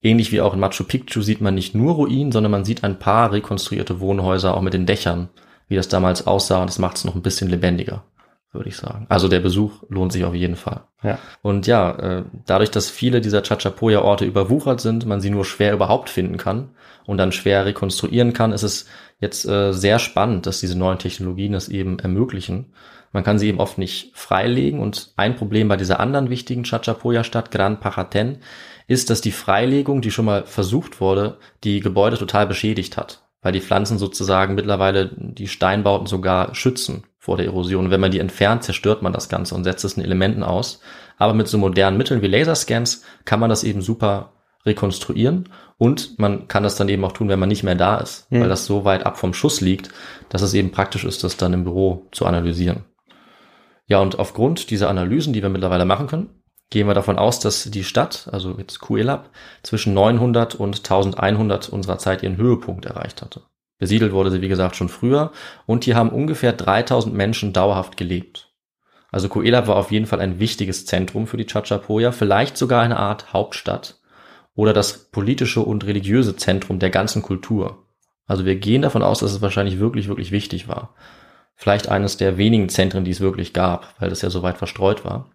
Ähnlich wie auch in Machu Picchu sieht man nicht nur Ruinen, sondern man sieht ein paar rekonstruierte Wohnhäuser auch mit den Dächern, wie das damals aussah und das macht es noch ein bisschen lebendiger, würde ich sagen. Also der Besuch lohnt sich auf jeden Fall. Ja. Und ja, äh, dadurch, dass viele dieser Chachapoya-Orte überwuchert sind, man sie nur schwer überhaupt finden kann und dann schwer rekonstruieren kann, ist es jetzt äh, sehr spannend, dass diese neuen Technologien das eben ermöglichen. Man kann sie eben oft nicht freilegen und ein Problem bei dieser anderen wichtigen Chachapoya-Stadt, Gran Pajaten, ist, dass die Freilegung, die schon mal versucht wurde, die Gebäude total beschädigt hat, weil die Pflanzen sozusagen mittlerweile die Steinbauten sogar schützen vor der Erosion. Und wenn man die entfernt, zerstört man das Ganze und setzt es in Elementen aus. Aber mit so modernen Mitteln wie Laserscans kann man das eben super rekonstruieren und man kann das dann eben auch tun, wenn man nicht mehr da ist, Mhm. weil das so weit ab vom Schuss liegt, dass es eben praktisch ist, das dann im Büro zu analysieren. Ja, und aufgrund dieser Analysen, die wir mittlerweile machen können, gehen wir davon aus, dass die Stadt, also jetzt Kuelap, zwischen 900 und 1100 unserer Zeit ihren Höhepunkt erreicht hatte. Besiedelt wurde sie, wie gesagt, schon früher und hier haben ungefähr 3000 Menschen dauerhaft gelebt. Also Kuelap war auf jeden Fall ein wichtiges Zentrum für die Chachapoya, vielleicht sogar eine Art Hauptstadt oder das politische und religiöse Zentrum der ganzen Kultur. Also wir gehen davon aus, dass es wahrscheinlich wirklich, wirklich wichtig war. Vielleicht eines der wenigen Zentren, die es wirklich gab, weil das ja so weit verstreut war.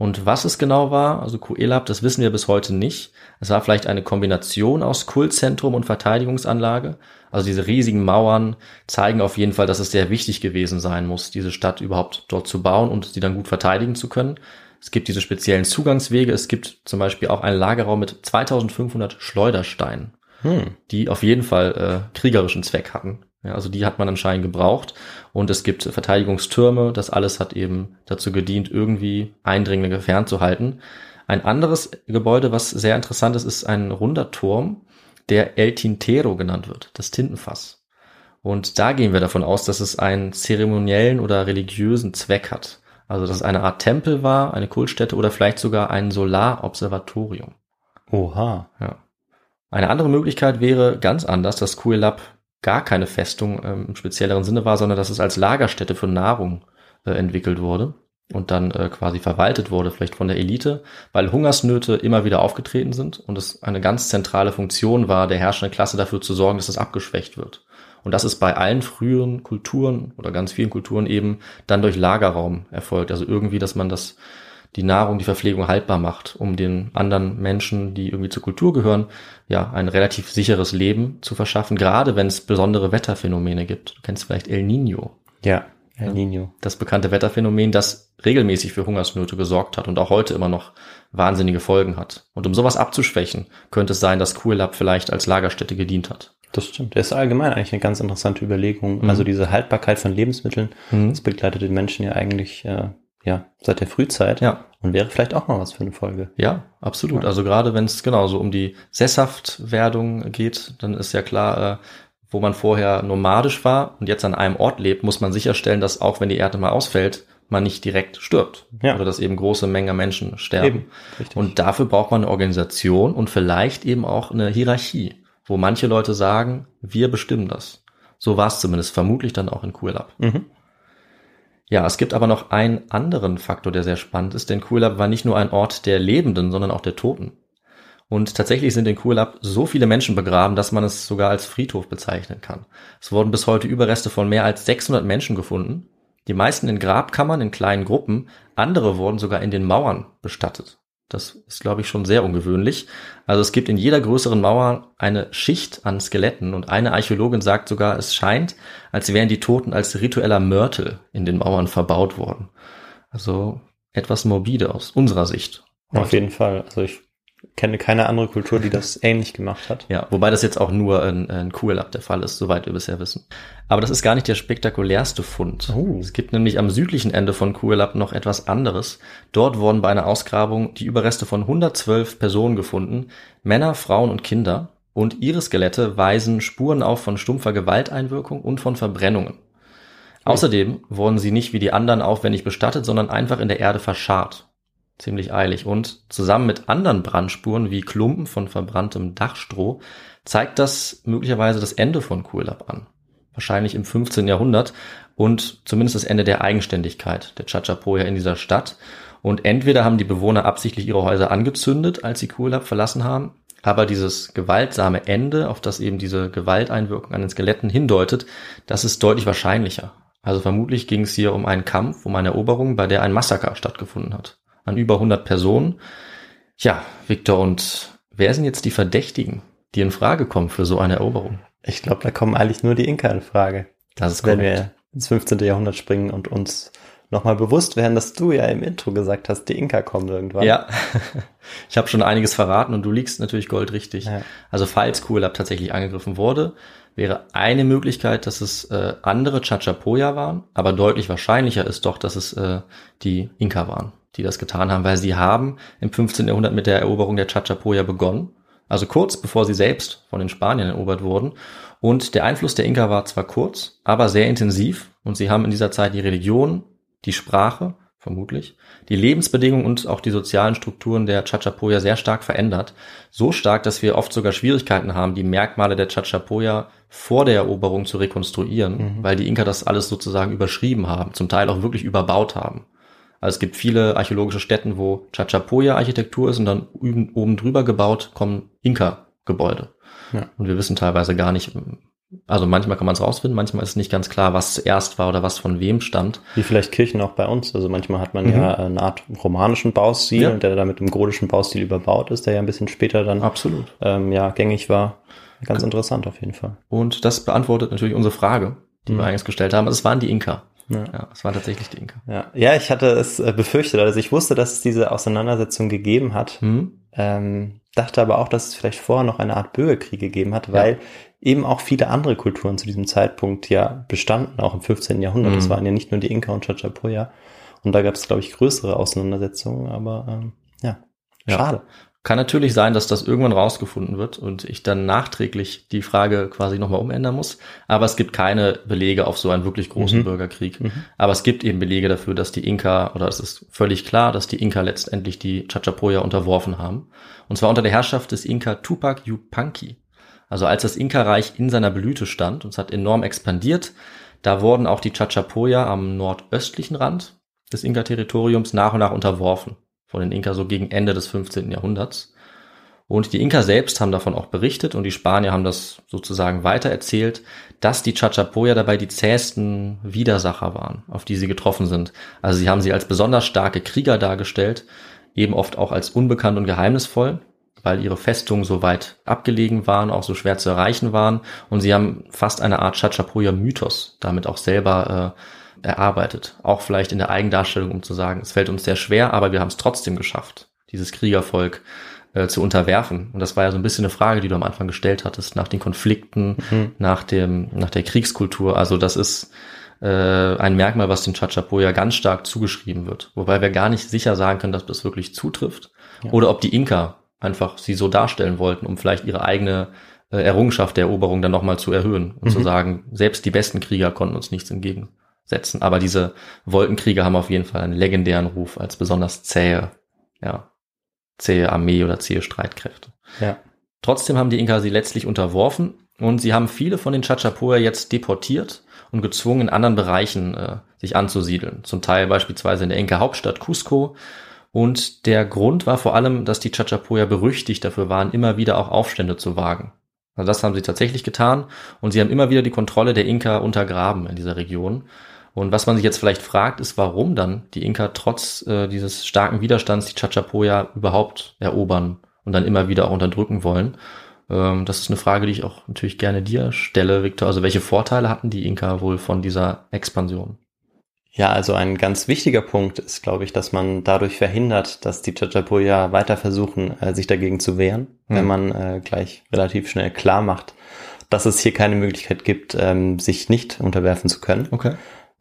Und was es genau war, also Kuelap, das wissen wir bis heute nicht. Es war vielleicht eine Kombination aus Kultzentrum und Verteidigungsanlage. Also diese riesigen Mauern zeigen auf jeden Fall, dass es sehr wichtig gewesen sein muss, diese Stadt überhaupt dort zu bauen und sie dann gut verteidigen zu können. Es gibt diese speziellen Zugangswege. Es gibt zum Beispiel auch einen Lagerraum mit 2500 Schleudersteinen Hm. die auf jeden Fall äh, kriegerischen Zweck hatten. Ja, also die hat man anscheinend gebraucht. Und es gibt Verteidigungstürme. Das alles hat eben dazu gedient, irgendwie Eindringlinge fernzuhalten. Ein anderes Gebäude, was sehr interessant ist, ist ein runder Turm, der El Tintero genannt wird, das Tintenfass. Und da gehen wir davon aus, dass es einen zeremoniellen oder religiösen Zweck hat. Also dass es eine Art Tempel war, eine Kultstätte oder vielleicht sogar ein Solarobservatorium. Oha. Ja. Eine andere Möglichkeit wäre ganz anders, dass Kuelap gar keine Festung ähm, im spezielleren Sinne war, sondern dass es als Lagerstätte für Nahrung äh, entwickelt wurde und dann äh, quasi verwaltet wurde, vielleicht von der Elite, weil Hungersnöte immer wieder aufgetreten sind und es eine ganz zentrale Funktion war, der herrschenden Klasse dafür zu sorgen, dass es abgeschwächt wird. Und das ist bei allen früheren Kulturen oder ganz vielen Kulturen eben dann durch Lagerraum erfolgt. Also irgendwie, dass man das die Nahrung, die Verpflegung haltbar macht, um den anderen Menschen, die irgendwie zur Kultur gehören, ja, ein relativ sicheres Leben zu verschaffen, gerade wenn es besondere Wetterphänomene gibt. Du kennst vielleicht El Nino, Ja, El Nino. das bekannte Wetterphänomen, das regelmäßig für Hungersnöte gesorgt hat und auch heute immer noch wahnsinnige Folgen hat. Und um sowas abzuschwächen, könnte es sein, dass Kuelap vielleicht als Lagerstätte gedient hat. Das stimmt. Das ist allgemein eigentlich eine ganz interessante Überlegung. Mhm. Also diese Haltbarkeit von Lebensmitteln, Mhm. das begleitet den Menschen ja eigentlich äh, ja seit der Frühzeit Ja. und wäre vielleicht auch mal was für eine Folge. Ja, absolut. Ja. Also gerade wenn es genau so um die Sesshaftwerdung geht, dann ist ja klar, äh, wo man vorher nomadisch war und jetzt an einem Ort lebt, muss man sicherstellen, dass auch wenn die Erde mal ausfällt, man nicht direkt stirbt. Ja. Oder dass eben große Mengen Menschen sterben. Und dafür braucht man eine Organisation und vielleicht eben auch eine Hierarchie, wo manche Leute sagen, wir bestimmen das. So war es zumindest vermutlich dann auch in Kuelap. Mhm. Ja, es gibt aber noch einen anderen Faktor, der sehr spannend ist, denn Kuelap war nicht nur ein Ort der Lebenden, sondern auch der Toten. Und tatsächlich sind in Kuelap so viele Menschen begraben, dass man es sogar als Friedhof bezeichnen kann. Es wurden bis heute Überreste von mehr als 600 Menschen gefunden. Die meisten in Grabkammern in kleinen Gruppen, andere wurden sogar in den Mauern bestattet. Das ist, glaube ich, schon sehr ungewöhnlich. Also es gibt in jeder größeren Mauer eine Schicht an Skeletten und eine Archäologin sagt sogar, es scheint, als wären die Toten als ritueller Mörtel in den Mauern verbaut worden. Also etwas morbide aus unserer Sicht. Auf jeden Fall. Also ich kenne keine andere Kultur, die das ähnlich gemacht hat. Ja, wobei das jetzt auch nur in, in Kuelab der Fall ist, soweit wir bisher wissen. Aber das ist gar nicht der spektakulärste Fund. Oh. Es gibt nämlich am südlichen Ende von Kuelab noch etwas anderes. Dort wurden bei einer Ausgrabung die Überreste von 112 Personen gefunden, Männer, Frauen und Kinder. Und ihre Skelette weisen Spuren auf von stumpfer Gewalteinwirkung und von Verbrennungen. Außerdem wurden sie nicht wie die anderen aufwendig bestattet, sondern einfach in der Erde verscharrt. Ziemlich eilig. Und zusammen mit anderen Brandspuren wie Klumpen von verbranntem Dachstroh zeigt das möglicherweise das Ende von Kuelab an. Wahrscheinlich im 15. Jahrhundert und zumindest das Ende der Eigenständigkeit der Chachapoya in dieser Stadt. Und entweder haben die Bewohner absichtlich ihre Häuser angezündet, als sie Kuelab verlassen haben, aber dieses gewaltsame Ende, auf das eben diese Gewalteinwirkung an den Skeletten hindeutet, das ist deutlich wahrscheinlicher. Also vermutlich ging es hier um einen Kampf, um eine Eroberung, bei der ein Massaker stattgefunden hat. An über 100 Personen. Ja, Victor, und wer sind jetzt die Verdächtigen, die in Frage kommen für so eine Eroberung? Ich glaube, da kommen eigentlich nur die Inka in Frage. Das ist wenn korrekt. wir ins 15. Jahrhundert springen und uns nochmal bewusst werden, dass du ja im Intro gesagt hast, die Inka kommen irgendwann. Ja, ich habe schon einiges verraten und du liegst natürlich goldrichtig. Ja. Also falls Kuelab tatsächlich angegriffen wurde, wäre eine Möglichkeit, dass es äh, andere Chachapoya waren, aber deutlich wahrscheinlicher ist doch, dass es äh, die Inka waren, die das getan haben, weil sie haben im 15. Jahrhundert mit der Eroberung der Chachapoya begonnen, also kurz bevor sie selbst von den Spaniern erobert wurden. Und der Einfluss der Inka war zwar kurz, aber sehr intensiv und sie haben in dieser Zeit die Religion, die Sprache, vermutlich, die Lebensbedingungen und auch die sozialen Strukturen der Chachapoya sehr stark verändert. So stark, dass wir oft sogar Schwierigkeiten haben, die Merkmale der Chachapoya vor der Eroberung zu rekonstruieren, weil die Inka das alles sozusagen überschrieben haben, zum Teil auch wirklich überbaut haben. Also es gibt viele archäologische Stätten, wo Chachapoya-Architektur ist und dann oben drüber gebaut kommen Inka-Gebäude. Ja. Und wir wissen teilweise gar nicht, also manchmal kann man es rausfinden, manchmal ist nicht ganz klar, was zuerst war oder was von wem stammt. Wie vielleicht Kirchen auch bei uns. Also manchmal hat man Mhm. ja eine Art romanischen Baustil, Ja. und der damit im godischen Baustil überbaut ist, der ja ein bisschen später dann Absolut. ähm, ja gängig war. Ganz interessant auf jeden Fall. Und das beantwortet natürlich unsere Frage, die wir eingangs gestellt haben. Es waren die Inka. Ja. Ja, es waren tatsächlich die Inka. Ja, ja ich hatte es äh, befürchtet. Also ich wusste, dass es diese Auseinandersetzung gegeben hat. Hm? Ähm, dachte aber auch, dass es vielleicht vorher noch eine Art Bürgerkrieg gegeben hat, weil eben auch viele andere Kulturen zu diesem Zeitpunkt ja bestanden, auch im 15. Jahrhundert. Mhm. Das waren ja nicht nur die Inka und Chachapoya. Und da gab es, glaube ich, größere Auseinandersetzungen, aber ähm, ja, Ja. Kann natürlich sein, dass das irgendwann rausgefunden wird und ich dann nachträglich die Frage quasi nochmal umändern muss. Aber es gibt keine Belege auf so einen wirklich großen Mhm. Bürgerkrieg. Mhm. Aber es gibt eben Belege dafür, dass die Inka, oder es ist völlig klar, dass die Inka letztendlich die Chachapoya unterworfen haben. Und zwar unter der Herrschaft des Inka Tupac Yupanqui. Also als das Inka-Reich in seiner Blüte stand und es hat enorm expandiert, da wurden auch die Chachapoya am nordöstlichen Rand des Inka-Territoriums nach und nach unterworfen. Von den Inka so gegen Ende des 15. Jahrhunderts. Und die Inka selbst haben davon auch berichtet und die Spanier haben das sozusagen weitererzählt, dass die Chachapoya dabei die zähesten Widersacher waren, auf die sie getroffen sind. Also sie haben sie als besonders starke Krieger dargestellt, eben oft auch als unbekannt und geheimnisvoll, weil ihre Festungen so weit abgelegen waren, auch so schwer zu erreichen waren. Und sie haben fast eine Art Chachapoya-Mythos damit auch selber äh, erarbeitet. Auch vielleicht in der Eigendarstellung, um zu sagen, es fällt uns sehr schwer, aber wir haben es trotzdem geschafft, dieses Kriegervolk äh, zu unterwerfen. Und das war ja so ein bisschen eine Frage, die du am Anfang gestellt hattest, nach den Konflikten, Mhm. nach dem, nach der Kriegskultur. Also das ist äh, ein Merkmal, was den Chachapoya ganz stark zugeschrieben wird. Wobei wir gar nicht sicher sagen können, dass das wirklich zutrifft. Ja. Oder ob die Inka einfach sie so darstellen wollten, um vielleicht ihre eigene äh, Errungenschaft der Eroberung dann nochmal zu erhöhen und Mhm. zu sagen, selbst die besten Krieger konnten uns nichts entgegensetzen. Aber diese Wolkenkrieger haben auf jeden Fall einen legendären Ruf als besonders zähe, ja, zähe Armee oder zähe Streitkräfte. Ja. Trotzdem haben die Inka sie letztlich unterworfen und sie haben viele von den Chachapoya jetzt deportiert und gezwungen, in anderen Bereichen äh, sich anzusiedeln. Zum Teil beispielsweise in der Inka-Hauptstadt Cusco. Und der Grund war vor allem, dass die Chachapoya berüchtigt dafür waren, immer wieder auch Aufstände zu wagen. Also das haben sie tatsächlich getan und sie haben immer wieder die Kontrolle der Inka untergraben in dieser Region. Und was man sich jetzt vielleicht fragt, ist, warum dann die Inka trotz äh, dieses starken Widerstands die Chachapoya überhaupt erobern und dann immer wieder auch unterdrücken wollen. Ähm, das ist eine Frage, die ich auch natürlich gerne dir stelle, Victor. Also welche Vorteile hatten die Inka wohl von dieser Expansion? Ja, also ein ganz wichtiger Punkt ist, glaube ich, dass man dadurch verhindert, dass die Chachapoya weiter versuchen, äh, sich dagegen zu wehren, Hm. wenn man äh, gleich relativ schnell klar macht, dass es hier keine Möglichkeit gibt, ähm, sich nicht unterwerfen zu können. Okay.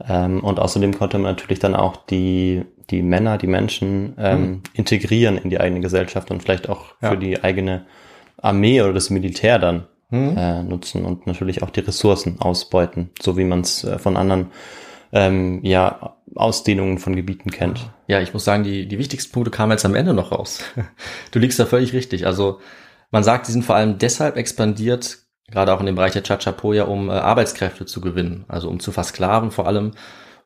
Ähm, und außerdem konnte man natürlich dann auch die, die Männer, die Menschen ähm, integrieren in die eigene Gesellschaft und vielleicht auch Ja. für die eigene Armee oder das Militär dann Hm. äh, nutzen und natürlich auch die Ressourcen ausbeuten, so wie man es äh, von anderen ähm, ja, Ausdehnungen von Gebieten kennt. Ja, ich muss sagen, die, die wichtigsten Punkte kamen jetzt am Ende noch raus. Du liegst da völlig richtig. Also man sagt, die sind vor allem deshalb expandiert, gerade auch in dem Bereich der Chachapoya, um äh, Arbeitskräfte zu gewinnen, also um zu versklaven vor allem.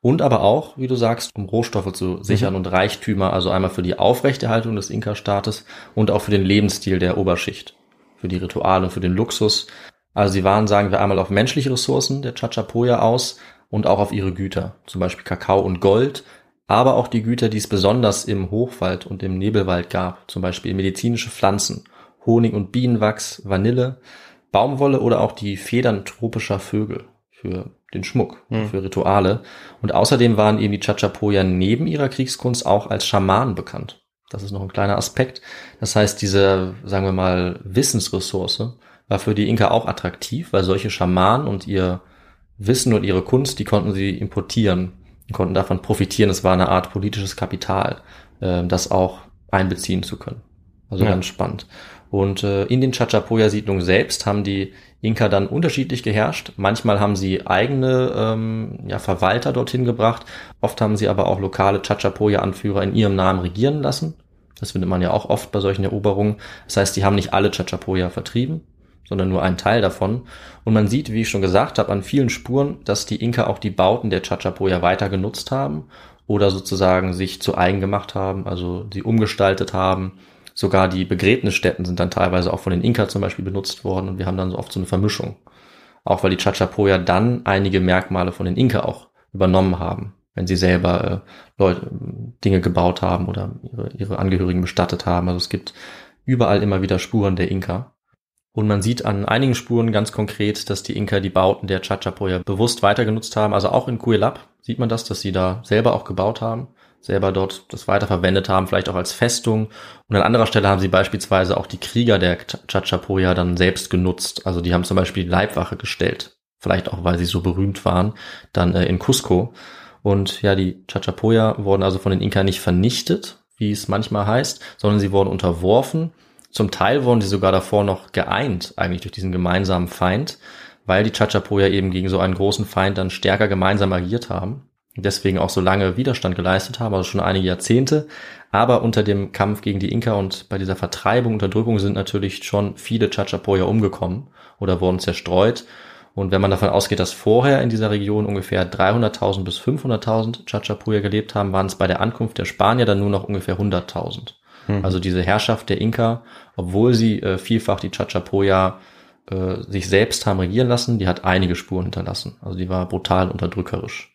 Und aber auch, wie du sagst, um Rohstoffe zu sichern und Reichtümer, also einmal für die Aufrechterhaltung des Inka-Staates und auch für den Lebensstil der Oberschicht, für die Rituale und für den Luxus. Also sie waren, sagen wir einmal, auf menschliche Ressourcen der Chachapoya aus und auch auf ihre Güter, zum Beispiel Kakao und Gold, aber auch die Güter, die es besonders im Hochwald und im Nebelwald gab, zum Beispiel medizinische Pflanzen, Honig und Bienenwachs, Vanille, Baumwolle oder auch die Federn tropischer Vögel für den Schmuck, für Rituale. Und außerdem waren eben die Chachapoya neben ihrer Kriegskunst auch als Schamanen bekannt. Das ist noch ein kleiner Aspekt. Das heißt, diese, sagen wir mal, Wissensressource war für die Inka auch attraktiv, weil solche Schamanen und ihr Wissen und ihre Kunst, die konnten sie importieren, konnten davon profitieren. Es war eine Art politisches Kapital, äh, das auch einbeziehen zu können. Also Ja. ganz spannend. Und äh, in den Chachapoya-Siedlungen selbst haben die Inka dann unterschiedlich geherrscht. Manchmal haben sie eigene ähm, ja, Verwalter dorthin gebracht. Oft haben sie aber auch lokale Chachapoya-Anführer in ihrem Namen regieren lassen. Das findet man ja auch oft bei solchen Eroberungen. Das heißt, die haben nicht alle Chachapoya vertrieben, sondern nur einen Teil davon. Und man sieht, wie ich schon gesagt habe, an vielen Spuren, dass die Inka auch die Bauten der Chachapoya weiter genutzt haben oder sozusagen sich zu eigen gemacht haben, also sie umgestaltet haben. Sogar die Begräbnisstätten sind dann teilweise auch von den Inka zum Beispiel benutzt worden und wir haben dann so oft so eine Vermischung. Auch weil die Chachapoya dann einige Merkmale von den Inka auch übernommen haben, wenn sie selber äh, Leute, Dinge gebaut haben oder ihre, ihre Angehörigen bestattet haben. Also es gibt überall immer wieder Spuren der Inka. Und man sieht an einigen Spuren ganz konkret, dass die Inka die Bauten der Chachapoya bewusst weitergenutzt haben. Also auch in Cuelap sieht man das, dass sie da selber auch gebaut haben, selber dort das weiterverwendet haben, vielleicht auch als Festung. Und an anderer Stelle haben sie beispielsweise auch die Krieger der Ch- Chachapoya dann selbst genutzt. Also die haben zum Beispiel die Leibwache gestellt. Vielleicht auch, weil sie so berühmt waren, dann äh, in Cusco. Und ja, die Chachapoya wurden also von den Inka nicht vernichtet, wie es manchmal heißt, sondern sie wurden unterworfen. Zum Teil wurden sie sogar davor noch geeint, eigentlich durch diesen gemeinsamen Feind, weil die Chachapoya eben gegen so einen großen Feind dann stärker gemeinsam agiert haben. Deswegen auch so lange Widerstand geleistet haben, also schon einige Jahrzehnte. Aber unter dem Kampf gegen die Inka und bei dieser Vertreibung, Unterdrückung sind natürlich schon viele Chachapoya umgekommen oder wurden zerstreut. Und wenn man davon ausgeht, dass vorher in dieser Region ungefähr 300.000 bis 500.000 Chachapoya gelebt haben, waren es bei der Ankunft der Spanier dann nur noch ungefähr 100.000. Also diese Herrschaft der Inka, obwohl sie äh, vielfach die Chachapoya äh, sich selbst haben regieren lassen, die hat einige Spuren hinterlassen. Also die war brutal unterdrückerisch.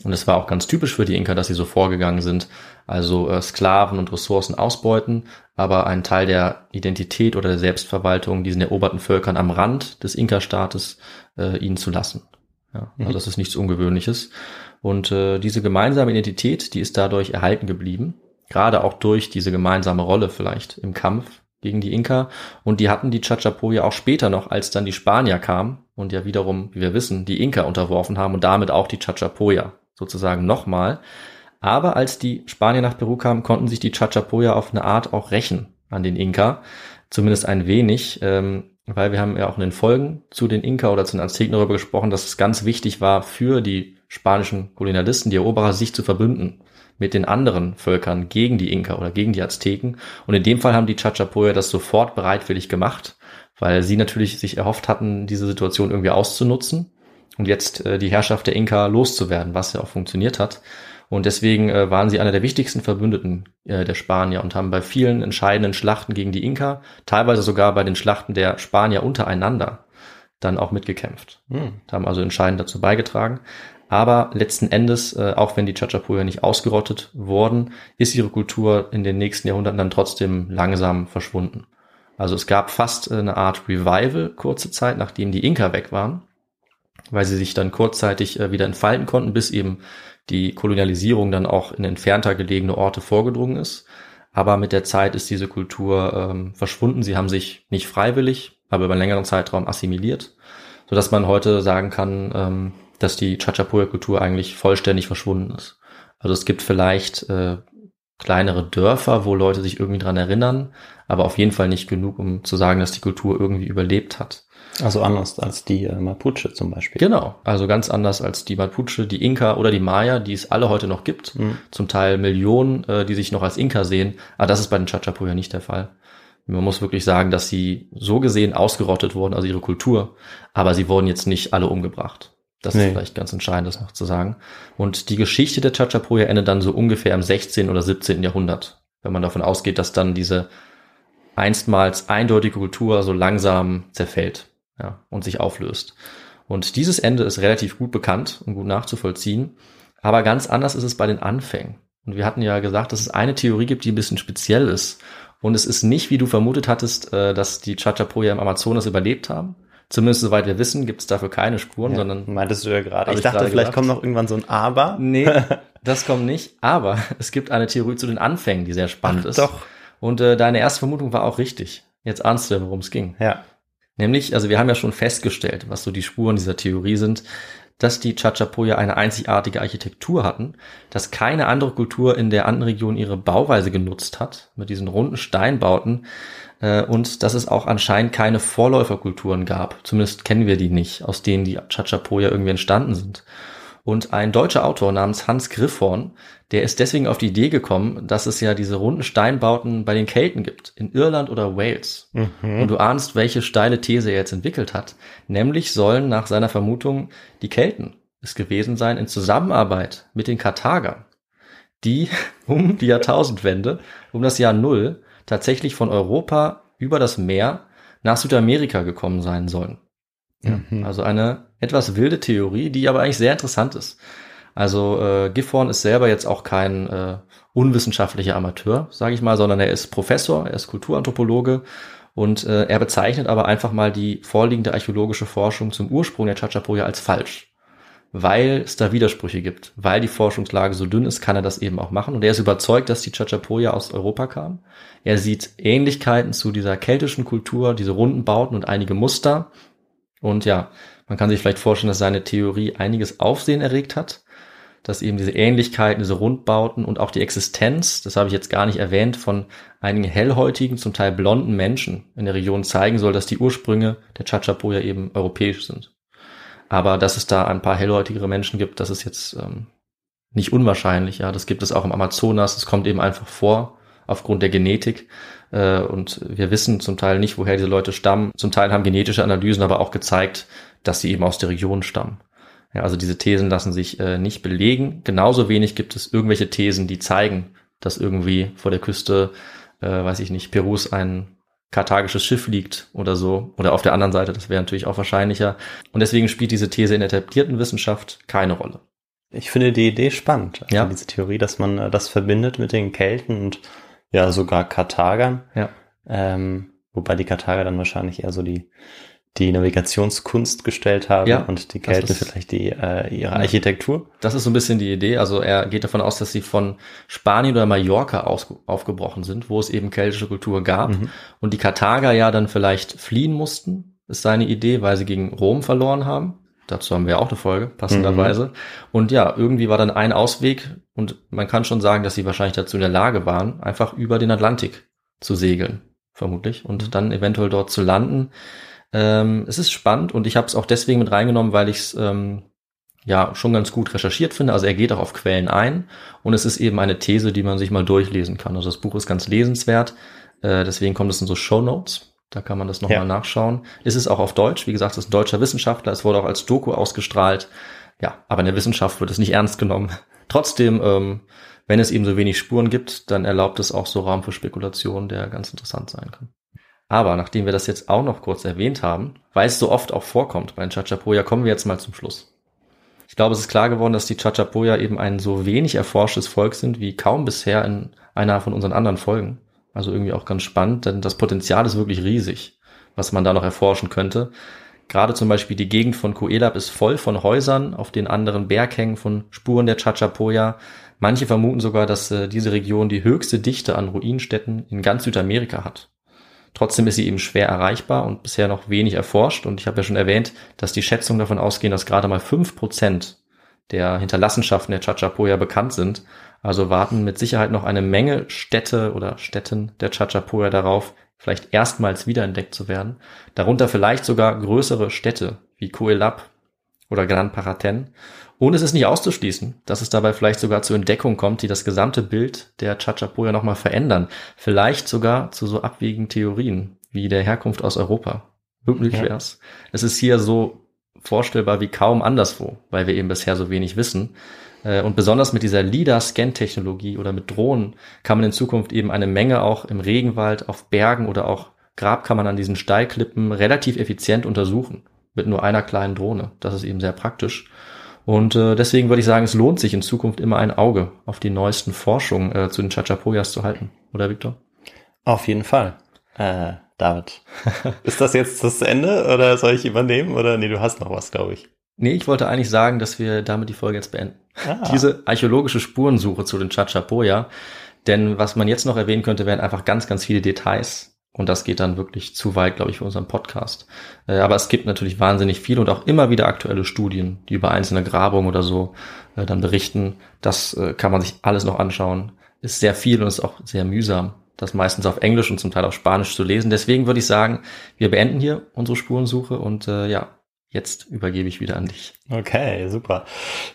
Ja. Und es war auch ganz typisch für die Inka, dass sie so vorgegangen sind. Also äh, Sklaven und Ressourcen ausbeuten, aber einen Teil der Identität oder der Selbstverwaltung diesen eroberten Völkern am Rand des Inka-Staates äh, ihnen zu lassen. Ja, also das ist nichts Ungewöhnliches. Und äh, diese gemeinsame Identität, die ist dadurch erhalten geblieben. Gerade auch durch diese gemeinsame Rolle vielleicht im Kampf gegen die Inka. Und die hatten die Chachapoya auch später noch, als dann die Spanier kamen und ja wiederum, wie wir wissen, die Inka unterworfen haben und damit auch die Chachapoya sozusagen nochmal. Aber als die Spanier nach Peru kamen, konnten sich die Chachapoya auf eine Art auch rächen an den Inka. Zumindest ein wenig, ähm, weil wir haben ja auch in den Folgen zu den Inka oder zu den Azteken darüber gesprochen, dass es ganz wichtig war für die spanischen Kolonialisten, die Eroberer, sich zu verbünden mit den anderen Völkern gegen die Inka oder gegen die Azteken. Und in dem Fall haben die Chachapoya das sofort bereitwillig gemacht, weil sie natürlich sich erhofft hatten, diese Situation irgendwie auszunutzen und jetzt äh, die Herrschaft der Inka loszuwerden, was ja auch funktioniert hat. Und deswegen äh, waren sie einer der wichtigsten Verbündeten äh, der Spanier und haben bei vielen entscheidenden Schlachten gegen die Inka, teilweise sogar bei den Schlachten der Spanier untereinander, dann auch mitgekämpft. Hm. Haben also entscheidend dazu beigetragen. Aber letzten Endes, äh, auch wenn die Chachapoya nicht ausgerottet wurden, ist ihre Kultur in den nächsten Jahrhunderten dann trotzdem langsam verschwunden. Also es gab fast eine Art Revival kurze Zeit, nachdem die Inka weg waren. Weil sie sich dann kurzzeitig äh, wieder entfalten konnten, bis eben die Kolonialisierung dann auch in entfernter gelegene Orte vorgedrungen ist. Aber mit der Zeit ist diese Kultur ähm, verschwunden. Sie haben sich nicht freiwillig, aber über einen längeren Zeitraum assimiliert, sodass man heute sagen kann, ähm, dass die Chachapoya-Kultur eigentlich vollständig verschwunden ist. Also es gibt vielleicht äh, kleinere Dörfer, wo Leute sich irgendwie dran erinnern, aber auf jeden Fall nicht genug, um zu sagen, dass die Kultur irgendwie überlebt hat. Also anders als die äh, Mapuche zum Beispiel. Genau, also ganz anders als die Mapuche, die Inka oder die Maya, die es alle heute noch gibt. Mhm. Zum Teil Millionen, äh, die sich noch als Inka sehen. Aber das ist bei den Chachapoya nicht der Fall. Man muss wirklich sagen, dass sie so gesehen ausgerottet wurden, also ihre Kultur, aber sie wurden jetzt nicht alle umgebracht. Das nee. ist vielleicht ganz entscheidend, das noch zu sagen. Und die Geschichte der Chachapoya endet dann so ungefähr im 16. oder 17. Jahrhundert, wenn man davon ausgeht, dass dann diese einstmals eindeutige Kultur so langsam zerfällt ja, und sich auflöst. Und dieses Ende ist relativ gut bekannt und gut nachzuvollziehen. Aber ganz anders ist es bei den Anfängen. Und wir hatten ja gesagt, dass es eine Theorie gibt, die ein bisschen speziell ist. Und es ist nicht, wie du vermutet hattest, äh, dass die Chachapoya im Amazonas überlebt haben, Zumindest soweit wir wissen, gibt es dafür keine Spuren, ja, sondern. Meintest du ja gerade. Ich dachte, vielleicht gedacht. kommt noch irgendwann so ein Aber. Nee, das kommt nicht. Aber es gibt eine Theorie zu den Anfängen, die sehr spannend Ach, ist. Doch. Und äh, deine erste Vermutung war auch richtig. Jetzt ahnst du, worum es ging. Ja. Nämlich, also wir haben ja schon festgestellt, was so die Spuren dieser Theorie sind, dass die Chachapoya eine einzigartige Architektur hatten, dass keine andere Kultur in der anderen Region ihre Bauweise genutzt hat, mit diesen runden Steinbauten, äh, und dass es auch anscheinend keine Vorläuferkulturen gab. Zumindest kennen wir die nicht, aus denen die Chachapoya irgendwie entstanden sind. Und ein deutscher Autor namens Hans Griffhorn, der ist deswegen auf die Idee gekommen, dass es ja diese runden Steinbauten bei den Kelten gibt, in Irland oder Wales. Mhm. Und du ahnst, welche steile These er jetzt entwickelt hat. Nämlich sollen nach seiner Vermutung die Kelten es gewesen sein in Zusammenarbeit mit den Karthagern, die um die Jahrtausendwende, um das Jahr Null, tatsächlich von Europa über das Meer nach Südamerika gekommen sein sollen. Mhm. Also eine etwas wilde Theorie, die aber eigentlich sehr interessant ist. Also äh, Gifhorn ist selber jetzt auch kein äh, unwissenschaftlicher Amateur, sage ich mal, sondern er ist Professor, er ist Kulturanthropologe und äh, er bezeichnet aber einfach mal die vorliegende archäologische Forschung zum Ursprung der Chachapoya als falsch weil es da Widersprüche gibt. Weil die Forschungslage so dünn ist, kann er das eben auch machen. Und er ist überzeugt, dass die Chachapoya aus Europa kam. Er sieht Ähnlichkeiten zu dieser keltischen Kultur, diese runden Bauten und einige Muster. Und ja, man kann sich vielleicht vorstellen, dass seine Theorie einiges Aufsehen erregt hat. Dass eben diese Ähnlichkeiten, diese Rundbauten und auch die Existenz, das habe ich jetzt gar nicht erwähnt, von einigen hellhäutigen, zum Teil blonden Menschen in der Region zeigen soll, dass die Ursprünge der Chachapoya eben europäisch sind. Aber dass es da ein paar hellhäutigere Menschen gibt, das ist jetzt ähm, nicht unwahrscheinlich. Ja, das gibt es auch im Amazonas. Es kommt eben einfach vor aufgrund der Genetik. Äh, und wir wissen zum Teil nicht, woher diese Leute stammen. Zum Teil haben genetische Analysen aber auch gezeigt, dass sie eben aus der Region stammen. Ja, also diese Thesen lassen sich äh, nicht belegen. Genauso wenig gibt es irgendwelche Thesen, die zeigen, dass irgendwie vor der Küste, äh, weiß ich nicht, Perus ein karthagisches Schiff liegt oder so. Oder auf der anderen Seite, das wäre natürlich auch wahrscheinlicher. Und deswegen spielt diese These in der etablierten Wissenschaft keine Rolle. Ich finde die Idee spannend, also ja. diese Theorie, dass man äh, das verbindet mit den Kelten und ja sogar Karthagern. Ja. Ähm, wobei die Karthager dann wahrscheinlich eher so die die Navigationskunst gestellt haben ja, und die Kelten vielleicht die äh, ihre Architektur. Das ist so ein bisschen die Idee. Also er geht davon aus, dass sie von Spanien oder Mallorca aus, aufgebrochen sind, wo es eben keltische Kultur gab mhm. und die Karthager ja dann vielleicht fliehen mussten, ist seine Idee, weil sie gegen Rom verloren haben. Dazu haben wir auch eine Folge, passenderweise. Mhm. Und ja, irgendwie war dann ein Ausweg und man kann schon sagen, dass sie wahrscheinlich dazu in der Lage waren, einfach über den Atlantik zu segeln, vermutlich, und mhm. dann eventuell dort zu landen. Ähm, es ist spannend und ich habe es auch deswegen mit reingenommen, weil ich es ähm, ja schon ganz gut recherchiert finde. Also er geht auch auf Quellen ein und es ist eben eine These, die man sich mal durchlesen kann. Also das Buch ist ganz lesenswert. Äh, deswegen kommt es in so Show Notes. Da kann man das nochmal ja. nachschauen. Es ist auch auf Deutsch. Wie gesagt, es ist ein deutscher Wissenschaftler. Es wurde auch als Doku ausgestrahlt. Ja, aber in der Wissenschaft wird es nicht ernst genommen. Trotzdem, ähm, wenn es eben so wenig Spuren gibt, dann erlaubt es auch so Raum für Spekulation, der ganz interessant sein kann. Aber nachdem wir das jetzt auch noch kurz erwähnt haben, weil es so oft auch vorkommt bei den Chachapoya, kommen wir jetzt mal zum Schluss. Ich glaube, es ist klar geworden, dass die Chachapoya eben ein so wenig erforschtes Volk sind wie kaum bisher in einer von unseren anderen Folgen. Also irgendwie auch ganz spannend, denn das Potenzial ist wirklich riesig, was man da noch erforschen könnte. Gerade zum Beispiel die Gegend von Coelab ist voll von Häusern, auf den anderen Berghängen von Spuren der Chachapoya. Manche vermuten sogar, dass äh, diese Region die höchste Dichte an Ruinenstätten in ganz Südamerika hat. Trotzdem ist sie eben schwer erreichbar und bisher noch wenig erforscht. Und ich habe ja schon erwähnt, dass die Schätzungen davon ausgehen, dass gerade mal fünf Prozent der Hinterlassenschaften der Chachapoya bekannt sind. Also warten mit Sicherheit noch eine Menge Städte oder Städten der Chachapoya darauf, vielleicht erstmals wiederentdeckt zu werden. Darunter vielleicht sogar größere Städte wie Coelab oder Gran Paraten. Und es ist nicht auszuschließen, dass es dabei vielleicht sogar zu Entdeckungen kommt, die das gesamte Bild der Chachapoya nochmal verändern. Vielleicht sogar zu so abwegigen Theorien wie der Herkunft aus Europa. Möglich Ja. wär's. Es ist hier so vorstellbar wie kaum anderswo, weil wir eben bisher so wenig wissen. Äh, Und besonders mit dieser LIDAR-Scan-Technologie oder mit Drohnen kann man in Zukunft eben eine Menge auch im Regenwald, auf Bergen oder auch Grabkammern an diesen Steilklippen relativ effizient untersuchen. Mit nur einer kleinen Drohne. Das ist eben sehr praktisch. Und äh, deswegen würde ich sagen, es lohnt sich in Zukunft immer ein Auge auf die neuesten Forschungen äh, zu den Chachapoyas zu halten. Oder Victor? Auf jeden Fall. Äh, David. ist das jetzt das Ende oder soll ich übernehmen? Oder nee, du hast noch was, glaube ich. Nee, ich wollte eigentlich sagen, dass wir damit die Folge jetzt beenden. Ah. Diese archäologische Spurensuche zu den Chachapoya. Denn was man jetzt noch erwähnen könnte, wären einfach ganz, ganz viele Details. Und das geht dann wirklich zu weit, glaube ich, für unseren Podcast. Äh, Aber es gibt natürlich wahnsinnig viel und auch immer wieder aktuelle Studien, die über einzelne Grabungen oder so äh, dann berichten. Das äh, kann man sich alles noch anschauen. Ist sehr viel und ist auch sehr mühsam, das meistens auf Englisch und zum Teil auf Spanisch zu lesen. Deswegen würde ich sagen, wir beenden hier unsere Spurensuche und äh, ja, jetzt übergebe ich wieder an dich. Okay, super.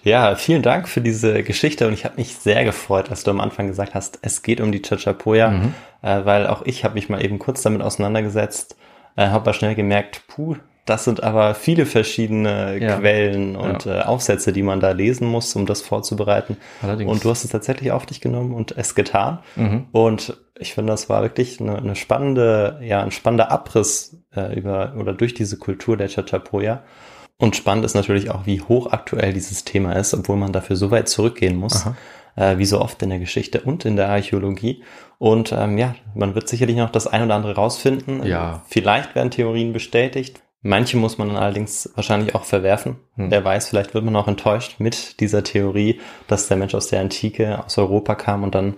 Ja, vielen Dank für diese Geschichte und ich habe mich sehr gefreut, als du am Anfang gesagt hast, es geht um die Chachapoya, Mhm. äh, weil auch ich habe mich mal eben kurz damit auseinandergesetzt, äh, habe aber schnell gemerkt, puh, das sind aber viele verschiedene Ja. Quellen und äh, Aufsätze, die man da lesen muss, um das vorzubereiten. Allerdings. Und du hast es tatsächlich auf dich genommen und es getan. Mhm. Und ich finde, das war wirklich eine, eine spannende, ja, ein spannender Abriss äh, über oder durch diese Kultur der Chachapoya. Und spannend ist natürlich auch, wie hochaktuell dieses Thema ist, obwohl man dafür so weit zurückgehen muss, äh, wie so oft in der Geschichte und in der Archäologie. Und ähm, ja, man wird sicherlich noch das ein oder andere rausfinden. Ja. Vielleicht werden Theorien bestätigt. Manche muss man dann allerdings wahrscheinlich auch verwerfen. Hm. Wer weiß, vielleicht wird man auch enttäuscht mit dieser Theorie, dass der Mensch aus der Antike, aus Europa kam und dann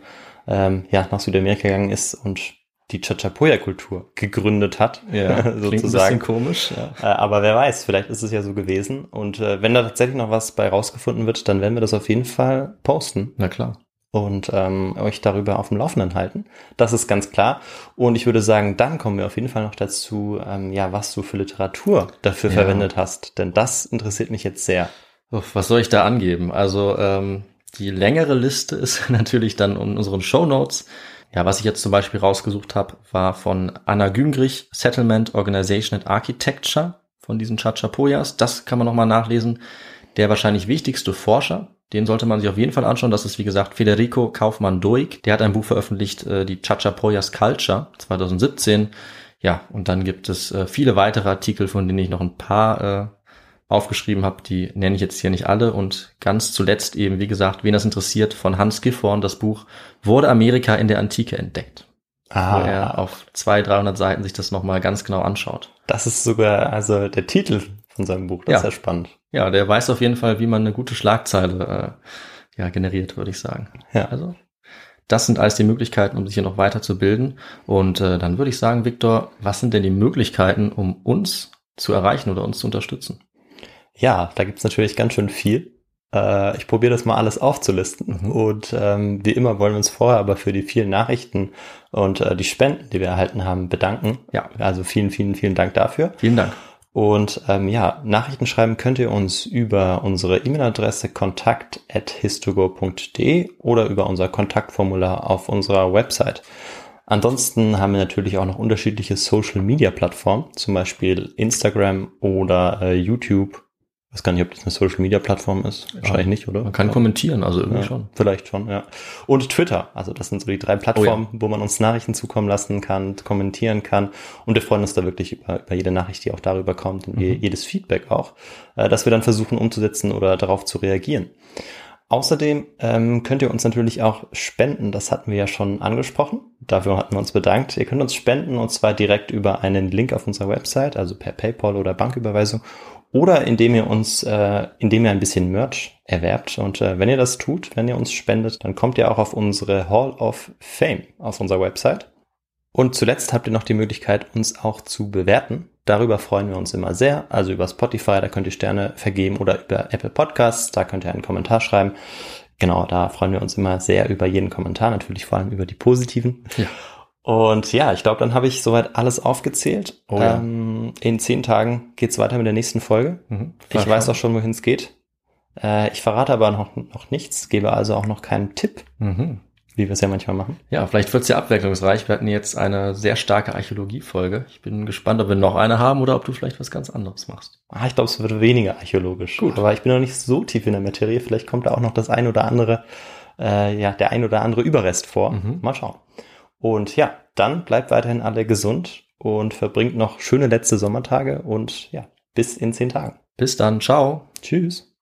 ähm, ja nach Südamerika gegangen ist und die Chachapoya-Kultur gegründet hat, Ja, klingt ein bisschen sozusagen. komisch. Ja. Äh, aber wer weiß, vielleicht ist es ja so gewesen. Und äh, wenn da tatsächlich noch was bei rausgefunden wird, dann werden wir das auf jeden Fall posten Na klar. Und ähm, euch darüber auf dem Laufenden halten. Das ist ganz klar. Und ich würde sagen, dann kommen wir auf jeden Fall noch dazu, ähm, ja, was du für Literatur dafür Ja. verwendet hast. Denn das interessiert mich jetzt sehr. Uff, was soll ich da angeben? Also ähm, die längere Liste ist natürlich dann in unseren Show Notes. Ja, was ich jetzt zum Beispiel rausgesucht habe, war von Anna Güngrich, Settlement Organization and Architecture von diesen Chachapoyas. Das kann man nochmal nachlesen. Der wahrscheinlich wichtigste Forscher, den sollte man sich auf jeden Fall anschauen. Das ist, wie gesagt, Federico Kaufmann-Doig. Der hat ein Buch veröffentlicht, äh, die Chachapoyas Culture 2017. Ja, und dann gibt es äh, viele weitere Artikel, von denen ich noch ein paar äh, aufgeschrieben habe, die nenne ich jetzt hier nicht alle. Und ganz zuletzt eben, wie gesagt, wen das interessiert, von Hans Gifhorn das Buch Wurde Amerika in der Antike entdeckt? Wo er auf 200, 300 Seiten sich das nochmal ganz genau anschaut. das ist sogar also der Titel von seinem Buch. Das Ja. ist ja spannend. Ja, der weiß auf jeden Fall, wie man eine gute Schlagzeile äh, ja, generiert, würde ich sagen. Ja. Also, das sind alles die Möglichkeiten, um sich hier noch weiter zu bilden. Und äh, dann würde ich sagen, Viktor, was sind denn die Möglichkeiten, um uns zu erreichen oder uns zu unterstützen? Ja, da gibt's natürlich ganz schön viel. Äh, ich probiere das mal alles aufzulisten. Mhm. Und ähm, wie immer wollen wir uns vorher aber für die vielen Nachrichten und äh, die Spenden, die wir erhalten haben, bedanken. Ja. Also vielen, vielen, vielen Dank dafür. Vielen Dank. Und ähm, ja, Nachrichten schreiben könnt ihr uns über unsere E-Mail-Adresse kontakt.histogo.de oder über unser Kontaktformular auf unserer Website. Ansonsten haben wir natürlich auch noch unterschiedliche Social-Media-Plattformen, zum Beispiel Instagram oder äh, YouTube. Ich weiß gar nicht, ob das eine Social-Media-Plattform ist. Wahrscheinlich nicht, oder? Man kann kommentieren, also irgendwie Ja, schon. Vielleicht schon, ja. Und Twitter. Also das sind so die drei Plattformen, wo man uns Nachrichten zukommen lassen kann, kommentieren kann. Und wir freuen uns da wirklich über, über jede Nachricht, die auch darüber kommt und je- jedes Feedback auch, äh, dass wir dann versuchen umzusetzen oder darauf zu reagieren. Außerdem ähm, könnt ihr uns natürlich auch spenden. Das hatten wir ja schon angesprochen. Dafür hatten wir uns bedankt. Ihr könnt uns spenden und zwar direkt über einen Link auf unserer Website, also per PayPal oder Banküberweisung oder indem ihr uns, äh, indem ihr ein bisschen Merch erwerbt. Und äh, wenn ihr das tut, wenn ihr uns spendet, dann kommt ihr auch auf unsere Hall of Fame auf unserer Website. Und zuletzt habt ihr noch die Möglichkeit, uns auch zu bewerten. Darüber freuen wir uns immer sehr. Also über Spotify, da könnt ihr Sterne vergeben oder über Apple Podcasts, da könnt ihr einen Kommentar schreiben. Genau, da freuen wir uns immer sehr über jeden Kommentar, natürlich vor allem über die positiven. Ja. Und ja, ich glaube, dann habe ich soweit alles aufgezählt. Oh, ja. ähm, in zehn Tagen geht's weiter mit der nächsten Folge. Mhm, ich weiß auch schon, wohin es geht. Äh, ich verrate aber noch, noch nichts, gebe also auch noch keinen Tipp. Mhm wie wir es ja manchmal machen. Ja, vielleicht wird es ja abwechslungsreich. Wir hatten jetzt eine sehr starke Archäologie-Folge. Ich bin gespannt, ob wir noch eine haben oder ob du vielleicht was ganz anderes machst. Ah, ich glaube, es wird weniger archäologisch. Gut. Aber ich bin noch nicht so tief in der Materie. Vielleicht kommt da auch noch das ein oder andere, äh, ja, der ein oder andere Überrest vor. Mhm. Mal schauen. Und ja, dann bleibt weiterhin alle gesund und verbringt noch schöne letzte Sommertage und ja, bis in zehn Tagen. Bis dann, ciao. Tschüss.